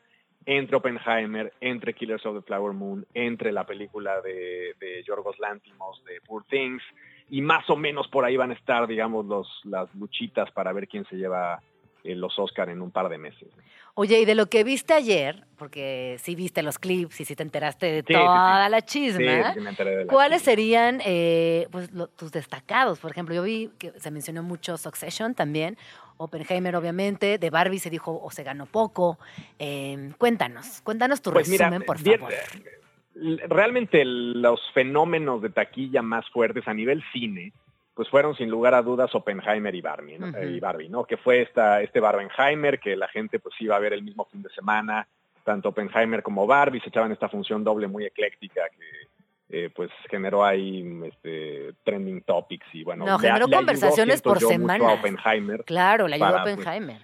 entre Oppenheimer, entre Killers of the Flower Moon, entre la película de, de Yorgos Lantimos de Poor Things, y más o menos por ahí van a estar, digamos, los, las luchitas para ver quién se lleva los Oscar en un par de meses. Oye, y de lo que viste ayer, porque sí viste los clips y sí te enteraste de Sí, toda sí. la chisma, sí me enteré de la ¿cuáles chisma. serían eh, pues, lo- tus destacados? Por ejemplo, yo vi que se mencionó mucho Succession también, Oppenheimer obviamente, de Barbie se dijo o se ganó poco. Eh, cuéntanos, cuéntanos tu Pues mira, resumen, por favor. eh, realmente los fenómenos de taquilla más fuertes a nivel cine, pues fueron sin lugar a dudas Oppenheimer y Barbie, ¿no? Y Barbie, ¿no? Que fue esta, este Barbenheimer que la gente pues iba a ver el mismo fin de semana, tanto Oppenheimer como Barbie se echaban esta función doble muy ecléctica que eh, pues generó ahí este, trending topics y bueno. No, le- generó le conversaciones por semana. Oppenheimer Claro, la ayudó Para, pues, Oppenheimer.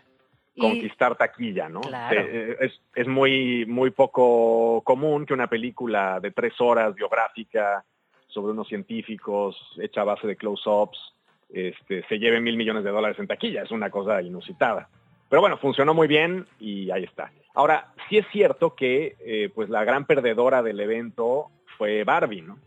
Conquistar taquilla, ¿no? Claro. Eh, es, es muy, muy poco común que una película de tres horas biográfica sobre unos científicos hecha a base de close-ups este, se lleve mil millones de dólares en taquilla. Es una cosa inusitada. Pero bueno, funcionó muy bien y ahí está. Ahora, sí es cierto que eh, pues la gran perdedora del evento fue Barbie, ¿no?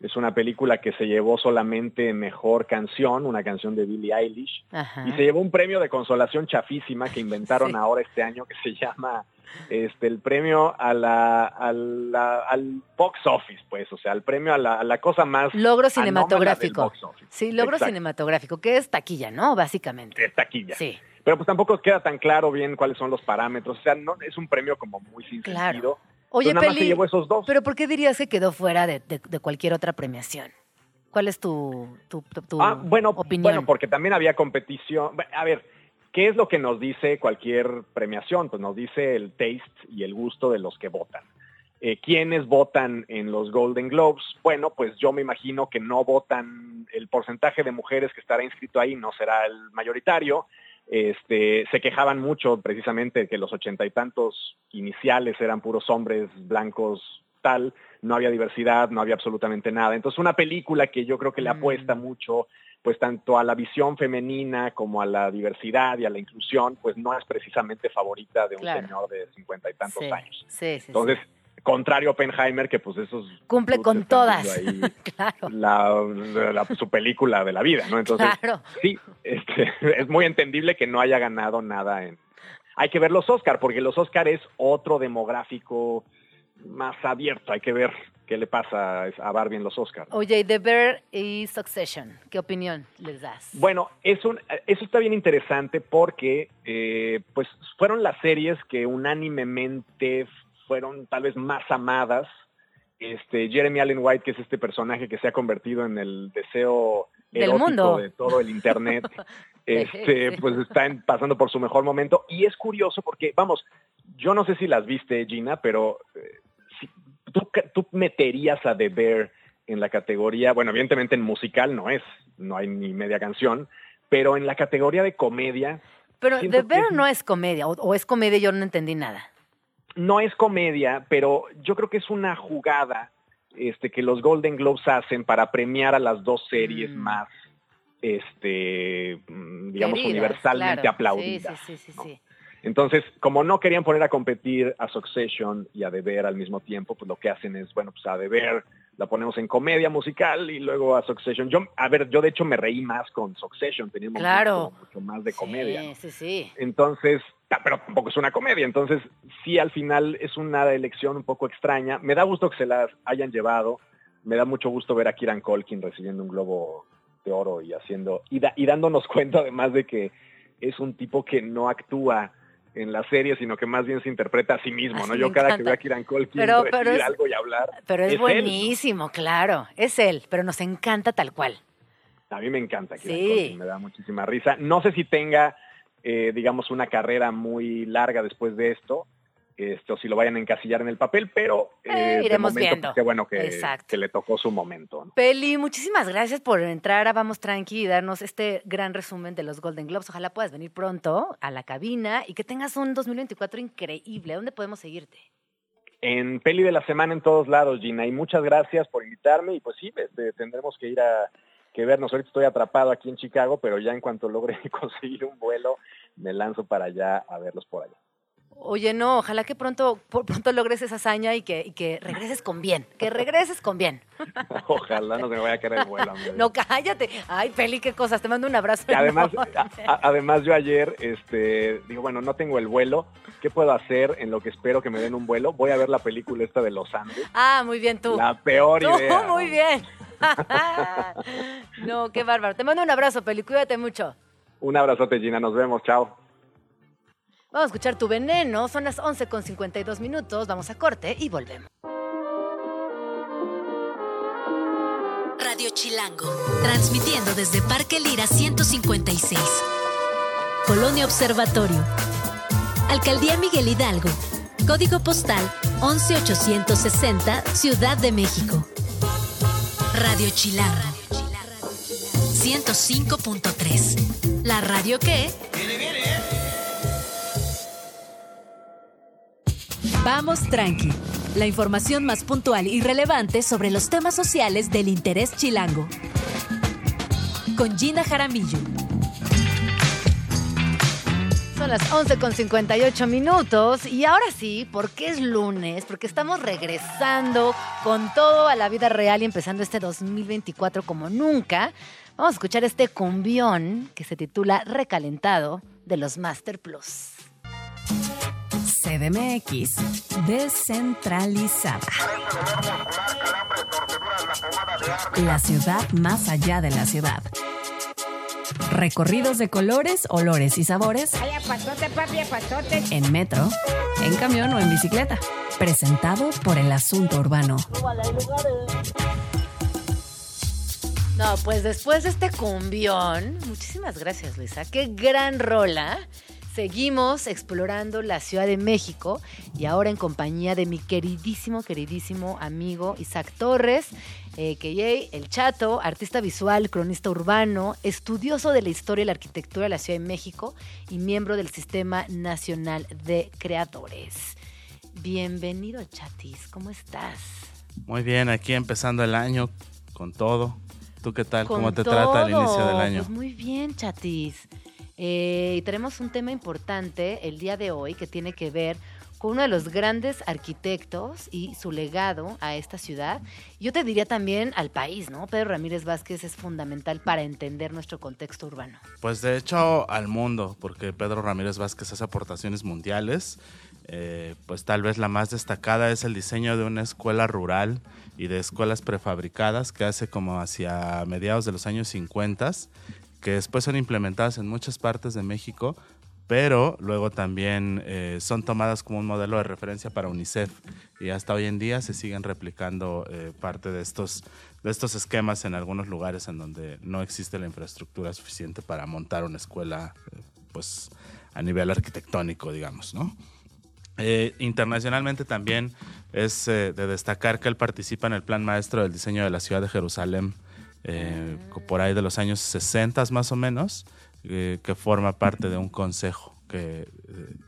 Es una película que se llevó solamente mejor canción, una canción de Billie Eilish, Ajá. y se llevó un premio de consolación chafísima que inventaron Sí. ahora este año que se llama este el premio a la, a la- al box office, pues, o sea, el premio a la, a la cosa más Logro del cinematográfico. box office. Sí, logro Exacto. cinematográfico, que es taquilla, ¿no? Básicamente. Es taquilla. Sí. Pero pues tampoco queda tan claro bien cuáles son los parámetros, o sea, no es un premio como muy sin Claro. sentido. Oye, nada más Peli, llevó esos dos. pero ¿por qué dirías que quedó fuera de, de- de cualquier otra premiación? ¿Cuál es tu, tu, tu- tu Ah, bueno, opinión? bueno, porque también había competición. A ver, ¿qué es lo que nos dice cualquier premiación? Pues nos dice el taste y el gusto de los que votan. Eh, ¿Quiénes votan en los Golden Globes? Bueno, pues yo me imagino que no votan, el porcentaje de mujeres que estará inscrito ahí no será el mayoritario. Este, se quejaban mucho precisamente que los ochenta y tantos iniciales eran puros hombres blancos tal, no había diversidad, no había absolutamente nada. Entonces una película que yo creo que le Mm. apuesta mucho pues tanto a la visión femenina como a la diversidad y a la inclusión, pues no es precisamente favorita de un Claro. señor de cincuenta y tantos sí, años. Sí, sí, sí. Entonces, contrario a Oppenheimer, que pues esos Cumple con todas. viendo ahí claro, la, la- su película de la vida, ¿no? Entonces, claro. sí, este, es muy entendible que no haya ganado nada en... Hay que ver los Oscar, porque los Oscar es otro demográfico más abierto. Hay que ver qué le pasa a Barbie en los Oscars. Oye, The Bear y Succession, ¿qué opinión les das? Bueno, es un- eso está bien interesante porque eh, pues fueron las series que unánimemente fueron tal vez más amadas. Este, Jeremy Allen White, que es este personaje que se ha convertido en el deseo Del erótico mundo. de todo el internet, este, Sí. pues está pasando por su mejor momento. Y es curioso porque, vamos, yo no sé si las viste, Gina, pero eh, si- tú, tú meterías a The Bear en la categoría, bueno, evidentemente en musical no es, no hay ni media canción, pero en la categoría de comedia Pero The Bear es- no es comedia, o, o es comedia yo no entendí nada. No es comedia, pero yo creo que es una jugada este, que los Golden Globes hacen para premiar a las dos series Mm. más, este, mm, digamos, Queridas, universalmente claro. aplaudidas. Sí, sí, sí, sí, ¿no? sí. Entonces, como no querían poner a competir a Succession y a The Bear al mismo tiempo, pues lo que hacen es, bueno, pues a The Bear la ponemos en comedia musical y luego a Succession. Yo, a ver, yo de hecho me reí más con Succession, teníamos Claro. mucho, mucho más de comedia. Sí, ¿no? sí, sí. Entonces, pero tampoco es una comedia. Entonces, sí, al final es una elección un poco extraña. Me da gusto que se las hayan llevado. Me da mucho gusto ver a Kieran Colkin recibiendo un globo de oro y haciendo y, da- y dándonos cuenta además de que es un tipo que no actúa en la serie, sino que más bien se interpreta a sí mismo, Así ¿no? Yo cada que encanta. veo a Kieran Colkin Pero- pero es- algo y hablar, Pero es, Es él, buenísimo, claro. Es él, pero nos encanta tal cual. a mí me encanta Kieran Sí. Culkin, me da muchísima risa. No sé si tenga, eh, digamos, una carrera muy larga después de esto, esto si lo vayan a encasillar en el papel, pero Eh, eh, de iremos momento, viendo. pues, qué bueno que, le tocó su momento. ¿no? Peli, muchísimas gracias por entrar a Vamos Tranqui y darnos este gran resumen de los Golden Globes. Ojalá puedas venir pronto a la cabina y que tengas un 2024 increíble. ¿Dónde podemos seguirte? En Peli de la Semana en todos lados, Gina, y muchas gracias por invitarme y pues sí, este, tendremos que ir a que vernos. Ahorita estoy atrapado aquí en Chicago, pero ya en cuanto logre conseguir un vuelo, me lanzo para allá a verlos por allá. Oye, no, ojalá que pronto, por- pronto logres esa hazaña y que, y que regreses con bien. Que regreses con bien. Ojalá no se me vaya a caer el vuelo. amigo. No, cállate. Ay, Peli, qué cosas. Te mando un abrazo. Y además, enorme. a- a- además yo ayer, este, digo, bueno, no tengo el vuelo. ¿Qué puedo hacer en lo que espero que me den un vuelo? Voy a ver la película esta de los Andes. Ah, muy bien tú. La peor Tú, idea. muy bien. no, qué bárbaro. Te mando un abrazo, Peli. Cuídate mucho. Un abrazote, Gina. Nos vemos. Chao. Vamos a escuchar tu veneno. Son las 11 con 52 minutos. Vamos a corte y volvemos. Radio Chilango, transmitiendo desde Parque Lira 156. Colonia Observatorio. Alcaldía Miguel Hidalgo. Código postal 11860, Ciudad de México. Radio Chilango. 105.3. La radio que... Vamos tranqui. La información más puntual y relevante sobre los temas sociales del interés chilango. Con Gina Jaramillo. Son las 11 con 58 minutos y ahora sí, porque es lunes, porque estamos regresando con todo a la vida real y empezando este 2024 como nunca, vamos a escuchar este cumbión que se titula Recalentado de los Master Plus. CDMX descentralizada. La ciudad más allá de la ciudad. Recorridos de colores, olores y sabores. En metro, en camión o en bicicleta. Presentado por el asunto urbano. No, pues después de este cumbión, muchísimas gracias Luisa, qué gran rola. Seguimos explorando la Ciudad de México y ahora en compañía de mi queridísimo, queridísimo amigo Isaac Torres, que el Chato, artista visual, cronista urbano, estudioso de la historia y la arquitectura de la Ciudad de México y miembro del Sistema Nacional de Creadores. Bienvenido, Chatis, ¿cómo estás? Muy bien, aquí empezando el año con todo. ¿Tú qué tal? ¿Cómo te trata el inicio del año? Pues muy bien, Chatis. Eh, tenemos un tema importante el día de hoy que tiene que ver con uno de los grandes arquitectos y su legado a esta ciudad. Yo te diría también al país, ¿no? Pedro Ramírez Vázquez es fundamental para entender nuestro contexto urbano. Pues de hecho al mundo, porque Pedro Ramírez Vázquez hace aportaciones mundiales. Eh, pues tal vez la más destacada es el diseño de una escuela rural y de escuelas prefabricadas que hace como hacia mediados de los años 50 que después son implementadas en muchas partes de México, pero luego también eh, son tomadas como un modelo de referencia para UNICEF y hasta hoy en día se siguen replicando eh, parte de estos, de estos esquemas en algunos lugares en donde no existe la infraestructura suficiente para montar una escuela eh, pues a nivel arquitectónico, digamos, ¿no? internacionalmente también es de destacar que él participa en el plan maestro del diseño de la ciudad de Jerusalén eh, por ahí de los años 60 más o menos, eh, que forma parte de un consejo que eh,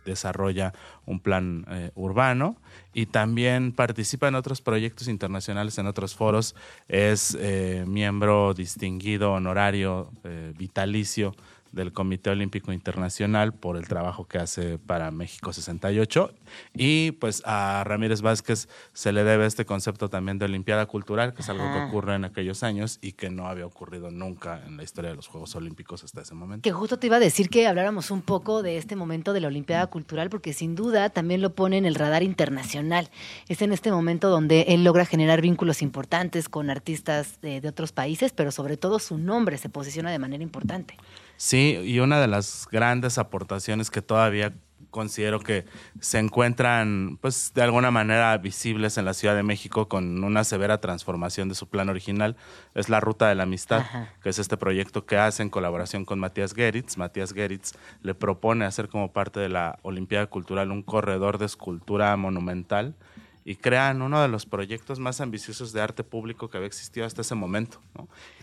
desarrolla un plan urbano. Y también participa en otros proyectos internacionales, en otros foros, es miembro distinguido, honorario, vitalicio del Comité Olímpico Internacional por el trabajo que hace para México 68 y pues a Ramírez Vázquez se le debe este concepto también de Olimpiada Cultural, que es algo que ocurre en aquellos años y que no había ocurrido nunca en la historia de los Juegos Olímpicos hasta ese momento. Que justo te iba a decir que habláramos un poco de este momento de la Olimpiada Cultural porque sin duda también lo pone en el radar internacional. Es en este momento donde él logra generar vínculos importantes con artistas de, de otros países, pero sobre todo su nombre se posiciona de manera importante. Sí, y una de las grandes aportaciones que todavía considero que se encuentran, pues, de alguna manera visibles en la Ciudad de México con una severa transformación de su plan original, es la Ruta de la Amistad, que es este proyecto que hace en colaboración con Matías Geritz. Matías Geritz le propone hacer como parte de la Olimpiada Cultural un corredor de escultura monumental y crean uno de los proyectos más ambiciosos de arte público que había existido hasta ese momento.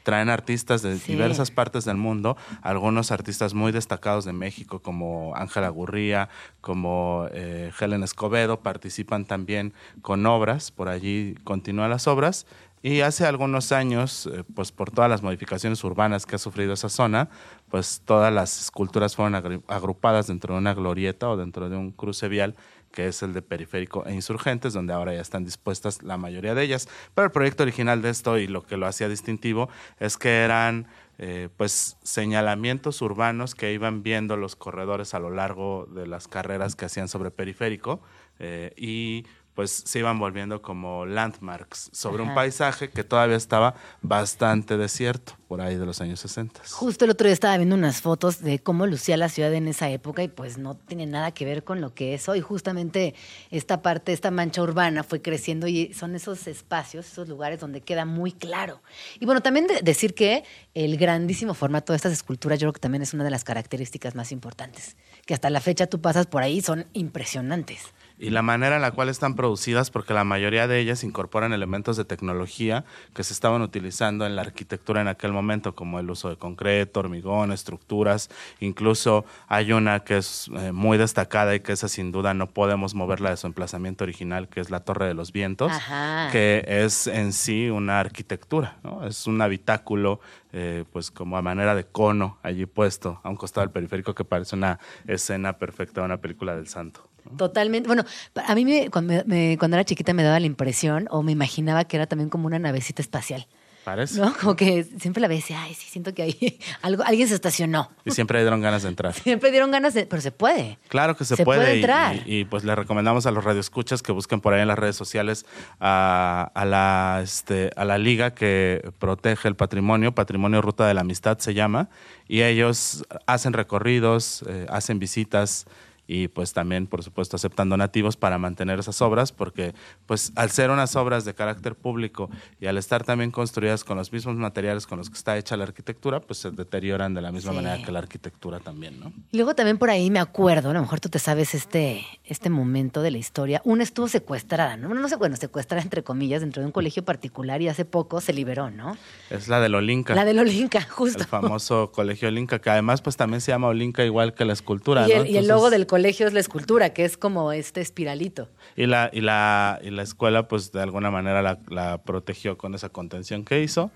Traen artistas de diversas partes del mundo, algunos artistas muy destacados de México como Ángela Gurría, como eh, Helen Escobedo, participan también con obras, por allí continúan las obras. Y hace algunos años, eh, pues por todas las modificaciones urbanas que ha sufrido esa zona, pues todas las esculturas fueron agrupadas dentro de una glorieta o dentro de un cruce vial que es el de Periférico e Insurgentes, donde ahora ya están dispuestas la mayoría de ellas. Pero el proyecto original de esto y lo que lo hacía distintivo es que eran eh, pues señalamientos urbanos que iban viendo los corredores a lo largo de las carreras que hacían sobre Periférico eh, y pues se iban volviendo como landmarks sobre un paisaje que todavía estaba bastante desierto por ahí de los años 60. Justo el otro día estaba viendo unas fotos de cómo lucía la ciudad en esa época y pues no tiene nada que ver con lo que es hoy. Justamente esta parte, esta mancha urbana fue creciendo y son esos espacios, esos lugares donde queda muy claro. Y bueno, también decir que el grandísimo formato de estas esculturas yo creo que también es una de las características más importantes, que hasta la fecha tú pasas por ahí son impresionantes. Y la manera en la cual están producidas, porque la mayoría de ellas incorporan elementos de tecnología que se estaban utilizando en la arquitectura en aquel momento, como el uso de concreto, hormigón, estructuras. Incluso hay una que es eh, muy destacada y que esa sin duda no podemos moverla de su emplazamiento original, que es la Torre de los Vientos, Ajá. que es en sí una arquitectura, ¿no? Es un habitáculo, eh, pues como a manera de cono allí puesto a un costado del periférico que parece una escena perfecta de una película del santo. Totalmente. Bueno, a mí me- cuando, me- cuando era chiquita me daba la impresión o me imaginaba que era también como una navecita espacial. Parece. ¿No? Como que siempre la veía y decía, ay, sí, siento que ahí algo, alguien se estacionó. Y siempre dieron ganas de entrar. Siempre dieron ganas de, pero se puede. Claro que se, Se puede, entrar. Y, y, pues le recomendamos a los radioescuchas que busquen por ahí en las redes sociales a, a la este a la liga que protege el patrimonio, Patrimonio Ruta de la Amistad se llama, y ellos hacen recorridos, eh, hacen visitas y pues también por supuesto aceptan donativos para mantener esas obras porque pues al ser unas obras de carácter público y al estar también construidas con los mismos materiales con los que está hecha la arquitectura pues se deterioran de la misma Sí. manera que la arquitectura también, ¿no? Y luego también por ahí me acuerdo, a lo mejor tú te sabes este, este momento de la historia. Una estuvo secuestrada, ¿no? No sé, bueno, secuestrada entre comillas dentro de un colegio particular y hace poco se liberó, ¿no? Es la del Olinca. La del Olinca, justo. El famoso colegio Olinca, que además pues también se llama Olinca igual que la escultura, y, ¿no? el, y el logo del colegio es la escultura, que es como este espiralito. Y la, y la, y la escuela pues de alguna manera la protegió con esa contención que hizo.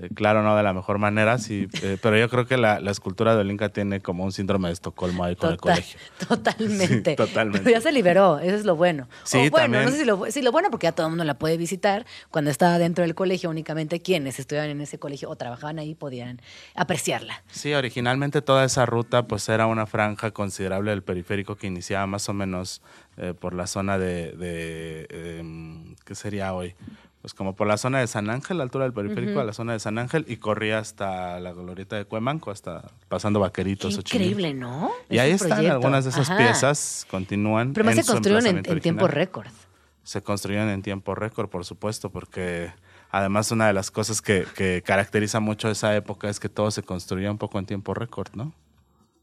Eh, claro, no de la mejor manera, sí, eh, pero yo creo que la, la escultura de Olinca tiene como un síndrome de Estocolmo ahí con el colegio. Totalmente. Sí, totalmente. Pero ya se liberó, eso es lo bueno. Sí, O bueno, también. no sé si lo, sí, lo bueno porque ya todo el mundo la puede visitar. Cuando estaba dentro del colegio, únicamente quienes estudiaban en ese colegio o trabajaban ahí podían apreciarla. Sí, originalmente toda esa ruta pues era una franja considerable del periférico que iniciaba más o menos eh, por la zona de, de em, ¿qué sería hoy? Pues como por la zona de San Ángel, la altura del periférico a la zona de San Ángel y corría hasta la glorieta de Cuemanco, hasta pasando Qué Vaqueritos. Xochimilco. increíble, ¿no? Y ahí están proyecto. algunas de esas Ajá. piezas, continúan. Pero más se construyeron en, en tiempo récord. Se construyeron en tiempo récord, por supuesto, porque además una de las cosas que, que caracteriza mucho esa época es que todo se construía un poco en tiempo récord, ¿no?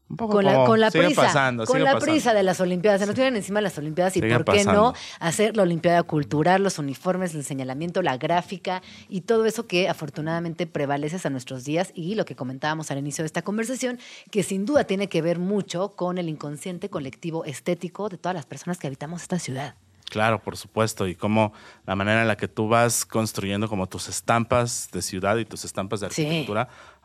Un poco Con la, con la prisa, pasando, con la pasando. prisa de las Olimpiadas. Se nos tienen encima las Olimpiadas y Sigue por qué pasando. no hacer la Olimpiada cultural, los uniformes, el señalamiento, la gráfica y todo eso que afortunadamente prevalece a nuestros días y lo que comentábamos al inicio de esta conversación, que sin duda tiene que ver mucho con el inconsciente colectivo estético de todas las personas que habitamos esta ciudad. Claro, por supuesto, y como la manera en la que tú vas construyendo como tus estampas de ciudad y tus estampas de Sí.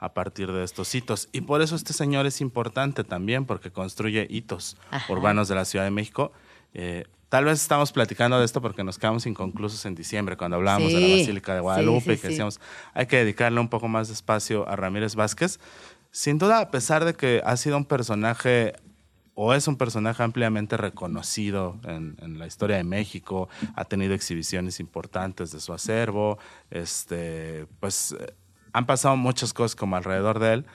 A partir de estos hitos. Y por eso este señor es importante también, porque construye hitos Ajá. urbanos de la Ciudad de México. Eh, tal vez estamos platicando de esto porque nos quedamos inconclusos en diciembre cuando hablábamos de la Sí, Basílica de Guadalupe sí, y que decíamos, hay que dedicarle un poco más de espacio a Ramírez Vázquez. Sin duda, a pesar de que ha sido un personaje o es un personaje ampliamente reconocido en, en la historia de México, ha tenido exhibiciones importantes de su acervo, este, pues han pasado muchas cosas como alrededor de él,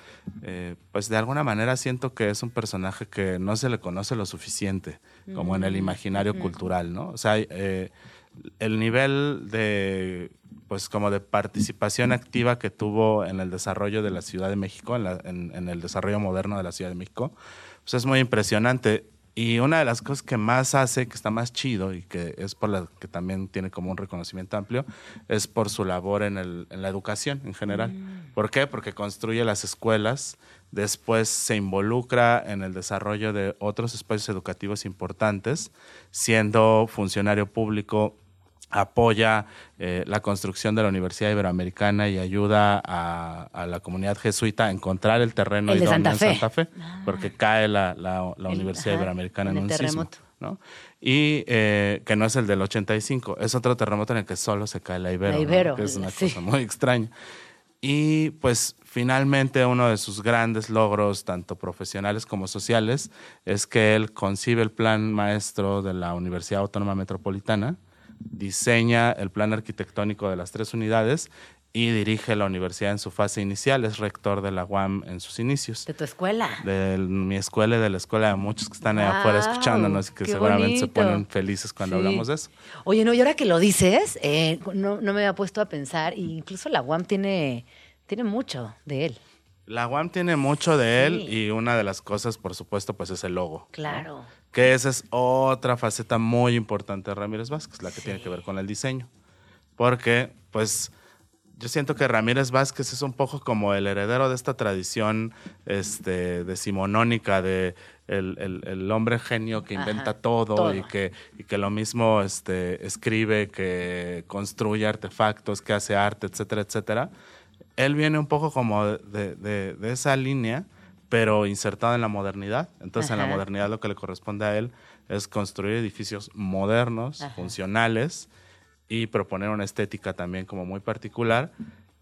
eh, pues de alguna manera siento que es un personaje que no se le conoce lo suficiente, como en el imaginario cultural, ¿no? O sea, eh, el nivel de pues como de participación activa que tuvo en el desarrollo de la Ciudad de México, en, la- en- en el desarrollo moderno de la Ciudad de México, pues es muy impresionante. Y una de las cosas que más hace, que está más chido y que es por la que también tiene como un reconocimiento amplio, es por su labor en, el- en la educación en general. ¿Por qué? Porque construye las escuelas, después se involucra en el desarrollo de otros espacios educativos importantes, siendo funcionario público apoya eh, la construcción de la Universidad Iberoamericana y ayuda a, a la comunidad jesuita a encontrar el terreno El de idóneo Santa en Fe. Santa Fe, porque cae la, la- la El- Universidad Iberoamericana en un sismo. terremoto. ¿no? Y eh, que no es el del 85, es otro terremoto en el que solo se cae la Ibero, La ¿no? Ibero, que es una sí. cosa muy extraña. Y pues finalmente uno de sus grandes logros, tanto profesionales como sociales, es que él concibe el plan maestro de la Universidad Autónoma Metropolitana, diseña el plan arquitectónico de las tres unidades y dirige la universidad en su fase inicial, es rector de la UAM en sus inicios. De tu escuela. De mi escuela y de la escuela de muchos que están allá afuera Guau, escuchándonos y que seguramente se ponen felices cuando Sí. hablamos de eso. Oye, no, y ahora que lo dices, eh, no, no me había puesto a pensar, e incluso la UAM tiene, tiene mucho de él. La UAM tiene mucho de él Sí. y una de las cosas, por supuesto, pues es el logo. ¿no? Que esa es otra faceta muy importante de Ramírez Vázquez, la que tiene que ver con el diseño. Porque, pues, yo siento que Ramírez Vázquez es un poco como el heredero de esta tradición este, decimonónica de el, el- el hombre genio que inventa Ajá, todo, todo. Y, que, y que lo mismo este, escribe, que construye artefactos, que hace arte, etcétera, etcétera. Él viene un poco como de, de- de esa línea, pero insertado en la modernidad. Entonces, en la Ajá. modernidad lo que le corresponde a él es construir edificios modernos, Ajá. funcionales, y proponer una estética también como muy particular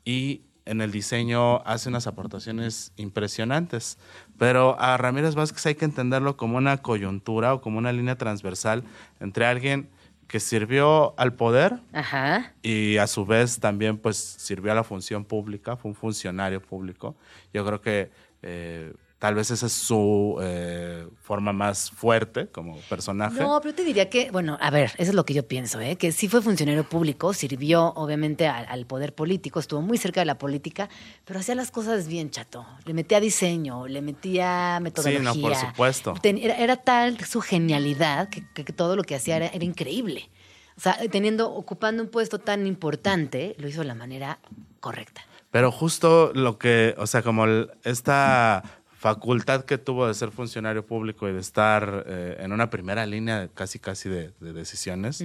y en el diseño hace unas aportaciones impresionantes. Pero a Ramírez Vázquez hay que entenderlo como una coyuntura o como una línea transversal entre alguien que sirvió al poder Ajá. y a su vez también pues sirvió a la función pública, fue un funcionario público. Yo creo que eh, tal vez esa es su eh, forma más fuerte como personaje. No, pero te diría que, bueno, a ver, eso es lo que yo pienso, ¿eh? que sí fue funcionario público, sirvió obviamente al, al poder político, estuvo muy cerca de la política, pero hacía las cosas bien chato. Le metía diseño, le metía metodología. Sí, no, por supuesto. Ten- era, era tal su genialidad que, que todo lo que hacía era, era increíble. O sea, teniendo, ocupando un puesto tan importante, lo hizo de la manera correcta. Pero justo lo que, o sea, como el- esta facultad que tuvo de ser funcionario público y de estar eh, en una primera línea casi casi de, de decisiones,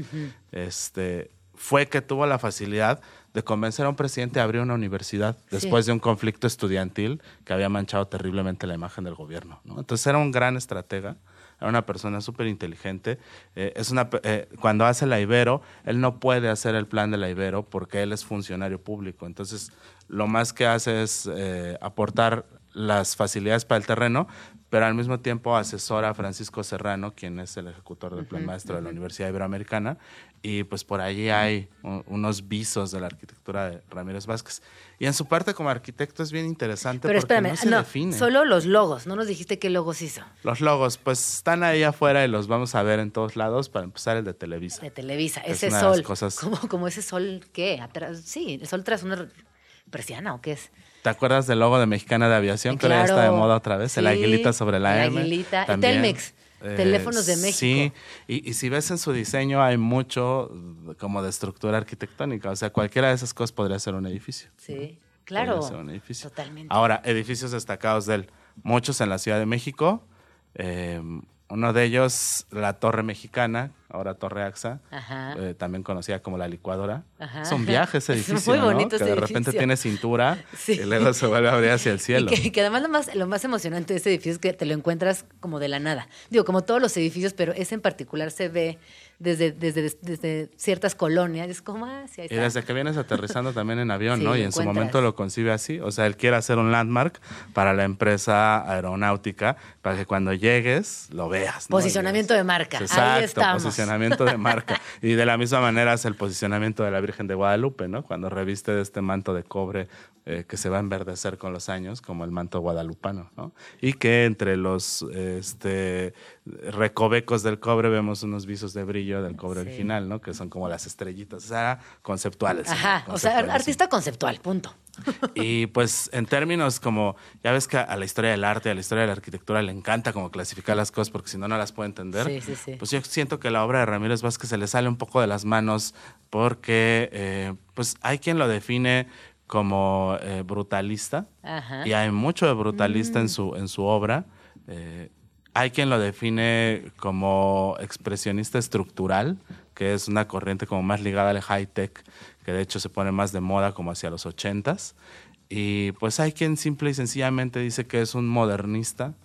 este, fue que tuvo la facilidad de convencer a un presidente a abrir una universidad después de un conflicto estudiantil que había manchado terriblemente la imagen del gobierno. ¿no? Entonces era un gran estratega, era una persona súper inteligente. Eh, es una, eh, cuando hace la Ibero, él no puede hacer el plan de la Ibero porque él es funcionario público. Entonces, lo más que hace es eh, aportar las facilidades para el terreno, pero al mismo tiempo asesora a Francisco Serrano, quien es el ejecutor del plan maestro de la Universidad Iberoamericana, y pues por allí hay unos visos de la arquitectura de Ramírez Vázquez. Y en su parte como arquitecto es bien interesante Pero porque espérame, no se no, define. solo los logos, no nos dijiste qué logos hizo. Los logos, pues están ahí afuera y los vamos a ver en todos lados. Para empezar, el de Televisa. De Televisa, Es ese las sol. cosas- Como, como ese sol, ¿qué? Atrás, sí, el sol tras una persiana o qué es. ¿Te acuerdas del logo de Mexicana de Aviación? Que ahora ya está de Claro. moda otra vez. el Sí, aguilita sobre la el M. aguilita. Y. Telmex, Teléfonos de México. Sí, y, y si ves en su diseño hay mucho como de estructura arquitectónica. O sea, cualquiera de esas cosas podría ser un edificio. Sí, claro. Podría ser un edificio. Totalmente. Ahora, edificios destacados de él. Muchos en la Ciudad de México. Eh, uno de ellos, la Torre Mexicana, ahora Torre AXA, Ajá. eh, también conocida como la licuadora. Ajá. Es un viaje ese Es edificio, muy ¿no? bonito que ese de repente edificio. tiene cintura Sí. y luego se vuelve a abrir hacia el cielo. Y que, que además lo más, lo más emocionante de este edificio es que te lo encuentras como de la nada. Digo, como todos los edificios, pero ese en particular se ve desde, desde, desde ciertas colonias. Es como, ah, sí, ahí Y desde que vienes aterrizando también en avión, Sí, ¿no? Y en su momento lo concibe así. O sea, él quiere hacer un landmark para la empresa aeronáutica para que cuando llegues lo veas. ¿no? Posicionamiento de marca. Ahí Exacto, estamos. posicionamiento de marca. Y de la misma manera es el posicionamiento de la Virgen de Guadalupe, ¿no? Cuando reviste de este manto de cobre eh, que se va a enverdecer con los años, como el manto guadalupano, ¿no? Y que entre los este, recovecos del cobre vemos unos visos de brillo del cobre Sí. original, ¿no? Que son como las estrellitas, o sea, conceptuales. Ajá, o sea, artista conceptual, punto. Y pues en términos como, ya ves que a la historia del arte, a la historia de la arquitectura le encanta como clasificar las cosas porque si no, no las puede entender. Sí, sí, sí. Pues yo siento que la obra de Ramírez Vázquez se le sale un poco de las manos porque eh, pues hay quien lo define como eh, brutalista Ajá. Mm. y hay mucho de brutalista en, su, en su obra. Eh, hay quien lo define como expresionista estructural, que es una corriente como más ligada al high-tech, que de hecho se pone más de moda como hacia los ochentas. Y pues hay quien simple y sencillamente dice que es un modernista.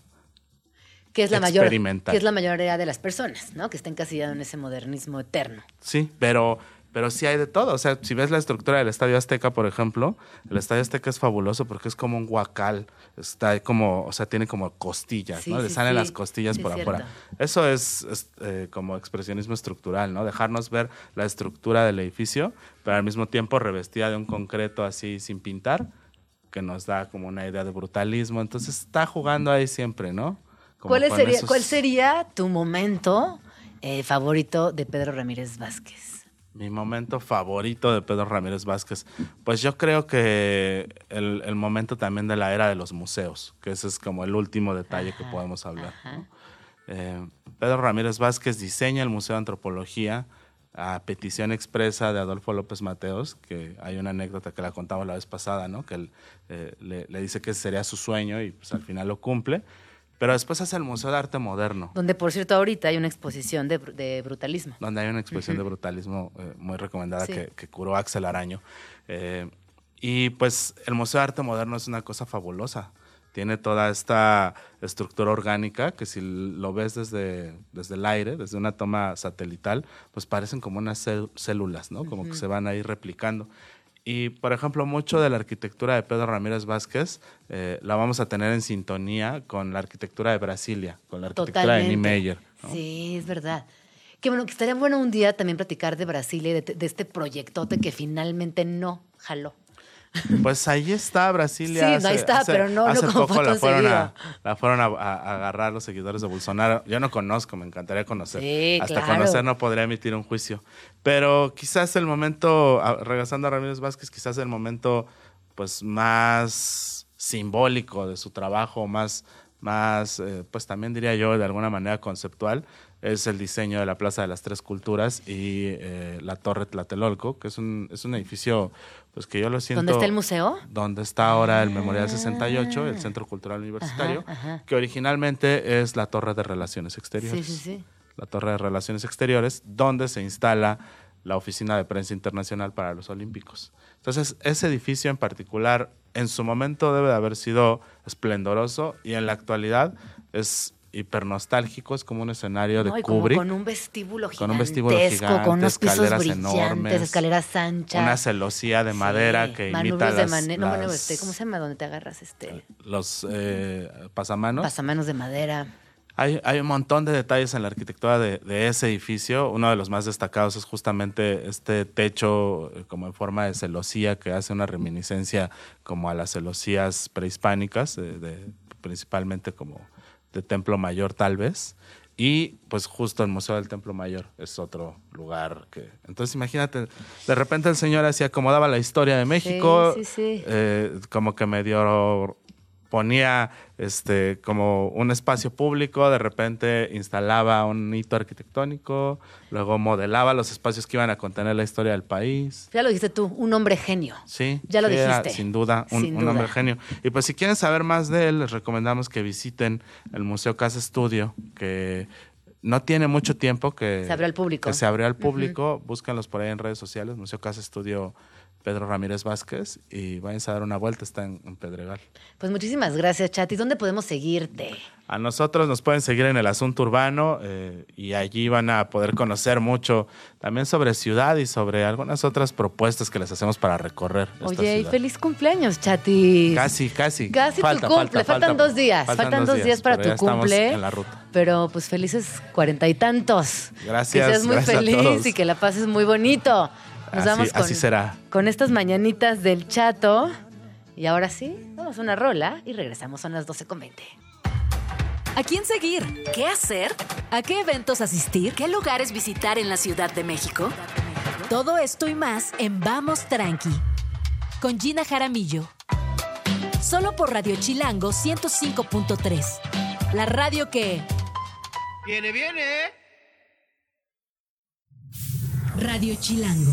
Que es la mayor, que es la mayoría de las personas, ¿no? Que está encasillado en ese modernismo eterno. Sí, pero, pero sí hay de todo. O sea, si ves la estructura del Estadio Azteca, por ejemplo, el Estadio Azteca es fabuloso porque es como un guacal. Está como, o sea, tiene como costillas, Sí, ¿no? Le salen sí. las costillas por es afuera. Eso es, es, eh, como expresionismo estructural, ¿no? Dejarnos ver la estructura del edificio, pero al mismo tiempo revestida de un concreto así sin pintar, que nos da como una idea de brutalismo. Entonces está jugando ahí siempre, ¿no? ¿Cuál sería, esos- ¿Cuál sería tu momento eh, favorito de Pedro Ramírez Vázquez? Mi momento favorito de Pedro Ramírez Vázquez. Pues yo creo que el, el momento también de la era de los museos, que ese es como el último detalle que podemos hablar. ¿no? Eh, Pedro Ramírez Vázquez diseña el Museo de Antropología a petición expresa de Adolfo López Mateos, que hay una anécdota que la contaba la vez pasada, ¿no? que él eh, le, le dice que ese sería su sueño y pues al final lo cumple. Pero después hace el Museo de Arte Moderno, Donde, por cierto, ahorita hay una exposición de, de brutalismo. donde hay una exposición de brutalismo eh, muy recomendada Sí. que, que curó Axel Araño. Eh, y pues el Museo de Arte Moderno es una cosa fabulosa. Tiene toda esta estructura orgánica que si lo ves desde, desde el aire, desde una toma satelital, pues parecen como unas cél- células, ¿no? Como que se van a ir replicando. Y, por ejemplo, mucho de la arquitectura de Pedro Ramírez Vázquez eh, la vamos a tener en sintonía con la arquitectura de Brasilia, con la arquitectura de Niemeyer. ¿no? Sí, es verdad. Que bueno, que estaría bueno un día también platicar de Brasil y de, de este proyectote que finalmente no jaló. Pues ahí está Brasilia. Sí, no, ahí está, hace- pero no- no hace poco fue la fueron, a, la fueron a, a- a agarrar los seguidores de Bolsonaro. Yo no conozco, me encantaría conocer. Sí, Hasta claro. conocer no podría emitir un juicio. Pero quizás el momento, a- regresando a Ramírez Vázquez, quizás el momento pues más simbólico de su trabajo, más, más eh, pues también diría yo de alguna manera conceptual, es el diseño de la Plaza de las Tres Culturas y eh, la Torre Tlatelolco, que es un, es un edificio pues que yo lo siento ¿Dónde está el museo? donde está ahora el Memorial 68, el Centro Cultural Universitario, Ah. Ajá, ajá. que originalmente es la Torre de Relaciones Sí, Exteriores. sí, sí. La Torre de Relaciones Exteriores, donde se instala la Oficina de Prensa Internacional para los Olímpicos. Entonces, ese edificio en particular, en su momento debe de haber sido esplendoroso y en la actualidad es hipernostálgico, es como un escenario de No, Kubrick. con un vestíbulo gigantesco, Con un vestíbulo gigante, con unos pisos escaleras brillantes, enormes, escaleras anchas. Una celosía de Sí, madera que imita de no, las- este, ¿Cómo se llama? Donde te agarras este los eh, pasamanos. pasamanos de madera. Hay, hay un montón de detalles en la arquitectura de, de ese edificio. Uno de los más destacados es justamente este techo eh, como en forma de celosía que hace una reminiscencia como a las celosías prehispánicas, eh, de- principalmente como de Templo Mayor tal vez. Y pues justo el Museo del Templo Mayor es otro lugar que... Entonces imagínate, de repente el señor así acomodaba la historia de México, sí, sí. eh, como que medio ponía este como un espacio público, de repente instalaba un hito arquitectónico, luego modelaba los espacios que iban a contener la historia del país. Ya lo dijiste tú, un hombre genio. Sí, Ya lo sí, era, dijiste. sin duda, un, Sin un duda. hombre genio. Y pues si quieren saber más de él, les recomendamos que visiten el Museo Casa Estudio, que no tiene mucho tiempo que Se abrió al público. que se abrió al público. Búscanlos por ahí en redes sociales, Museo Casa Estudio Pedro Ramírez Vázquez, y váyanse a dar una vuelta, está en, en Pedregal. Pues muchísimas gracias, Chati. ¿Dónde podemos seguirte? A nosotros nos pueden seguir en el Asunto Urbano eh, y allí van a poder conocer mucho también sobre ciudad y sobre algunas otras propuestas que les hacemos para recorrer. Oye, y feliz cumpleaños, Chati. Casi, casi. Casi tu cumple. Faltan dos días. Faltan, dos días, para ya tu estamos cumple. en la ruta. Pero pues felices cuarenta y tantos. Gracias, Que seas muy feliz y que la pases muy bonito. Nos Así- vamos con, así será. con estas mañanitas del chato. Y ahora sí, vamos a una rola y regresamos. Son las 12.20. ¿A quién seguir? ¿Qué hacer? ¿A qué eventos asistir? ¿Qué lugares visitar en la Ciudad de México? Todo esto y más en Vamos Tranqui. Con Gina Jaramillo. Solo por Radio Chilango 105.3. La radio que... Viene, viene. Radio Chilango.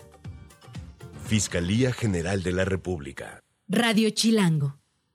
Fiscalía General de la República. Radio Chilango.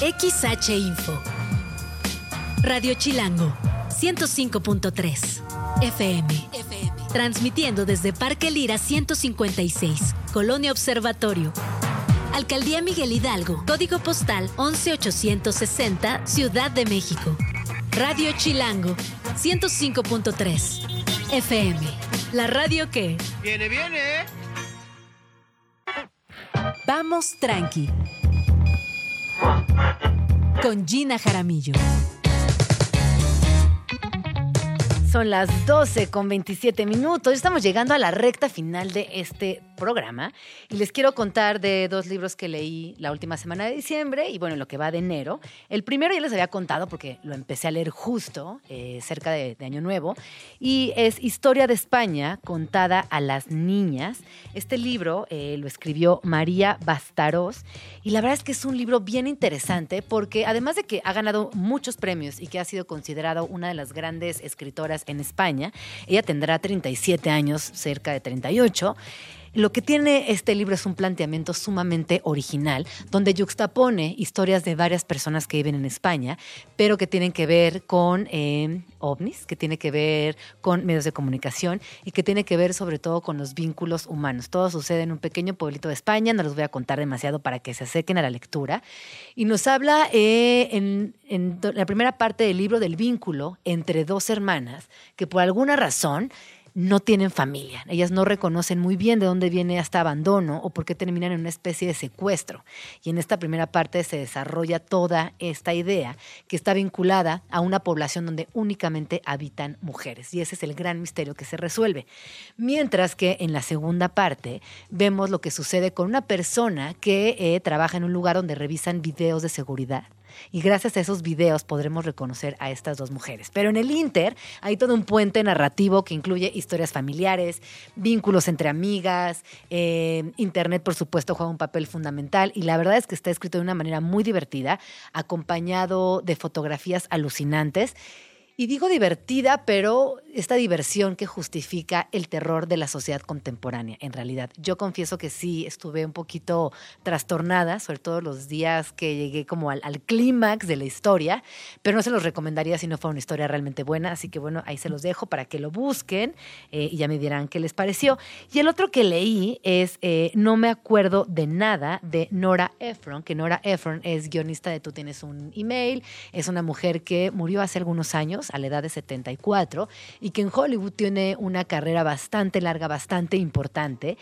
XH Info. Radio Chilango, 105.3 FM. FM. Transmitiendo desde Parque Lira 156, Colonia Observatorio. Alcaldía Miguel Hidalgo, código postal 11860, Ciudad de México. Radio Chilango, 105.3 FM. La radio que... Viene, viene. Vamos tranqui con Gina Jaramillo. Son las 12 con 27 minutos. Estamos llegando a la recta final de este programa y les quiero contar de dos libros que leí la última semana de diciembre y bueno, lo que va de enero. El primero ya les había contado porque lo empecé a leer justo eh, cerca de, Año Nuevo y es Historia de España contada a las niñas. Este libro eh, lo escribió María Bastaros y la verdad es que es un libro bien interesante porque además de que ha ganado muchos premios y que ha sido considerado una de las grandes escritoras en España. Ella tendrá 37 años, cerca de 38. Lo que tiene este libro es un planteamiento sumamente original, donde yuxtapone historias de varias personas que viven en España, pero que tienen que ver con eh, ovnis, que tiene que ver con medios de comunicación y que tiene que ver sobre todo con los vínculos humanos. Todo sucede en un pequeño pueblito de España, no les voy a contar demasiado para que se acerquen a la lectura. Y nos habla eh, en la primera parte del libro del vínculo entre dos hermanas que por alguna razón no tienen familia. Ellas no reconocen muy bien de dónde viene este abandono o por qué terminan en una especie de secuestro. Y en esta primera parte se desarrolla toda esta idea que está vinculada a una población donde únicamente habitan mujeres. Y ese es el gran misterio que se resuelve. Mientras que en la segunda parte vemos lo que sucede con una persona que eh, trabaja en un lugar donde revisan videos de seguridad y gracias a esos videos podremos reconocer a estas dos mujeres. Pero en el Inter hay todo un puente narrativo que incluye historias familiares, vínculos entre amigas, eh, Internet por supuesto juega un papel fundamental y la verdad es que está escrito de una manera muy divertida, acompañado de fotografías alucinantes y digo divertida, pero esta diversión que justifica el terror de la sociedad contemporánea, en realidad. Yo confieso que sí, estuve un poquito trastornada, sobre todo los días que llegué como al, clímax de la historia, pero no se los recomendaría si no fuera una historia realmente buena, así que bueno, ahí se los dejo para que lo busquen eh, y ya me dirán qué les pareció. Y el otro que leí es eh, No me acuerdo de nada de Nora Ephron, que Nora Ephron es guionista de Tú tienes un email, es una mujer que murió hace algunos años a la edad de 74 y que en Hollywood tiene una carrera bastante larga, bastante importante.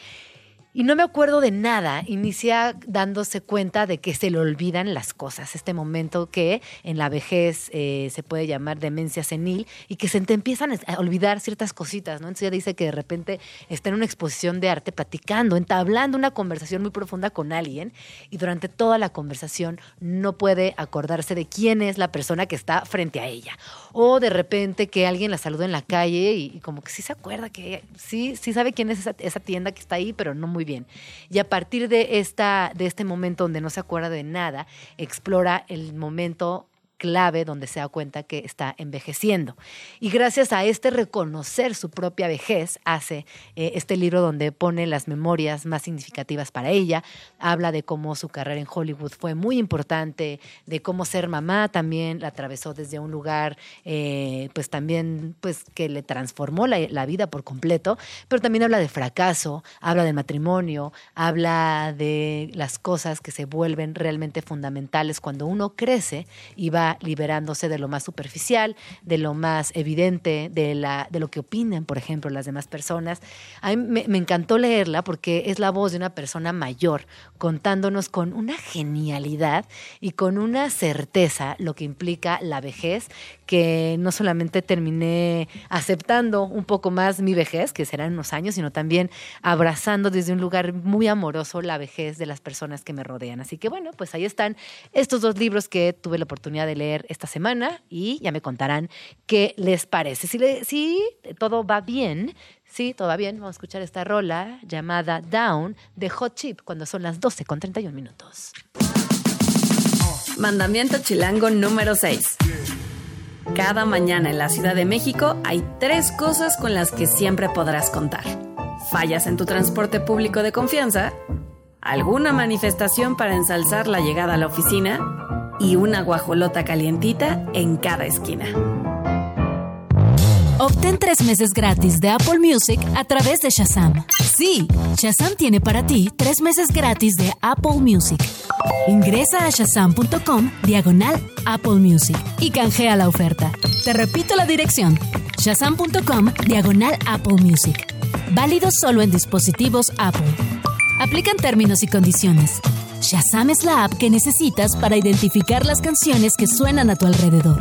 Y no me acuerdo de nada. Inicia dándose cuenta de que se le olvidan las cosas. Este momento que en la vejez eh, se puede llamar demencia senil y que se te empiezan a olvidar ciertas cositas, ¿no? Entonces ella dice que de repente está en una exposición de arte platicando, entablando una conversación muy profunda con alguien y durante toda la conversación no puede acordarse de quién es la persona que está frente a ella. O de repente que alguien la saluda en la calle y, como que sí se acuerda que sí, sí sabe quién es esa, esa tienda que está ahí, pero no muy bien. Y a partir de, esta, de este momento donde no se acuerda de nada, explora el momento clave donde se da cuenta que está envejeciendo. Y gracias a este reconocer su propia vejez, hace eh, este libro donde pone las memorias más significativas para ella, habla de cómo su carrera en Hollywood fue muy importante, de cómo ser mamá también la atravesó desde un lugar, eh, pues también, pues que le transformó la, la vida por completo, pero también habla de fracaso, habla del matrimonio, habla de las cosas que se vuelven realmente fundamentales cuando uno crece y va liberándose de lo más superficial, de lo más evidente, de, lo que opinan, por ejemplo, las demás personas. A mí me, me encantó leerla porque es la voz de una persona mayor contándonos con una genialidad y con una certeza lo que implica la vejez, que no solamente terminé aceptando un poco más mi vejez, que serán unos años, sino también abrazando desde un lugar muy amoroso la vejez de las personas que me rodean. Así que bueno, pues ahí están estos dos libros que tuve la oportunidad de leer esta semana y ya me contarán qué les parece. Si, todo va bien, sí, todo va bien, vamos a escuchar esta rola llamada Down de Hot Chip cuando son las 12 con 31 minutos. Mandamiento chilango número 6. Cada mañana en la Ciudad de México hay tres cosas con las que siempre podrás contar. Fallas en tu transporte público de confianza, alguna manifestación para ensalzar la llegada a la oficina y una guajolota calientita en cada esquina. Obtén tres meses gratis de Apple Music a través de Shazam. Sí, Shazam tiene para ti tres meses gratis de Apple Music. Ingresa a shazam.com diagonal Apple Music y canjea la oferta. Te repito la dirección: shazam.com diagonal Apple Music. Válido solo en dispositivos Apple. Aplican términos y condiciones. Shazam es la app que necesitas para identificar las canciones que suenan a tu alrededor.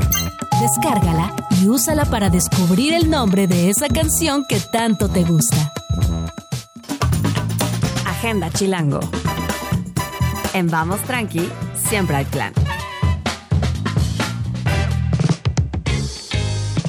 Descárgala y úsala para descubrir el nombre de esa canción que tanto te gusta. Agenda Chilango. En Vamos Tranqui, siempre hay plan.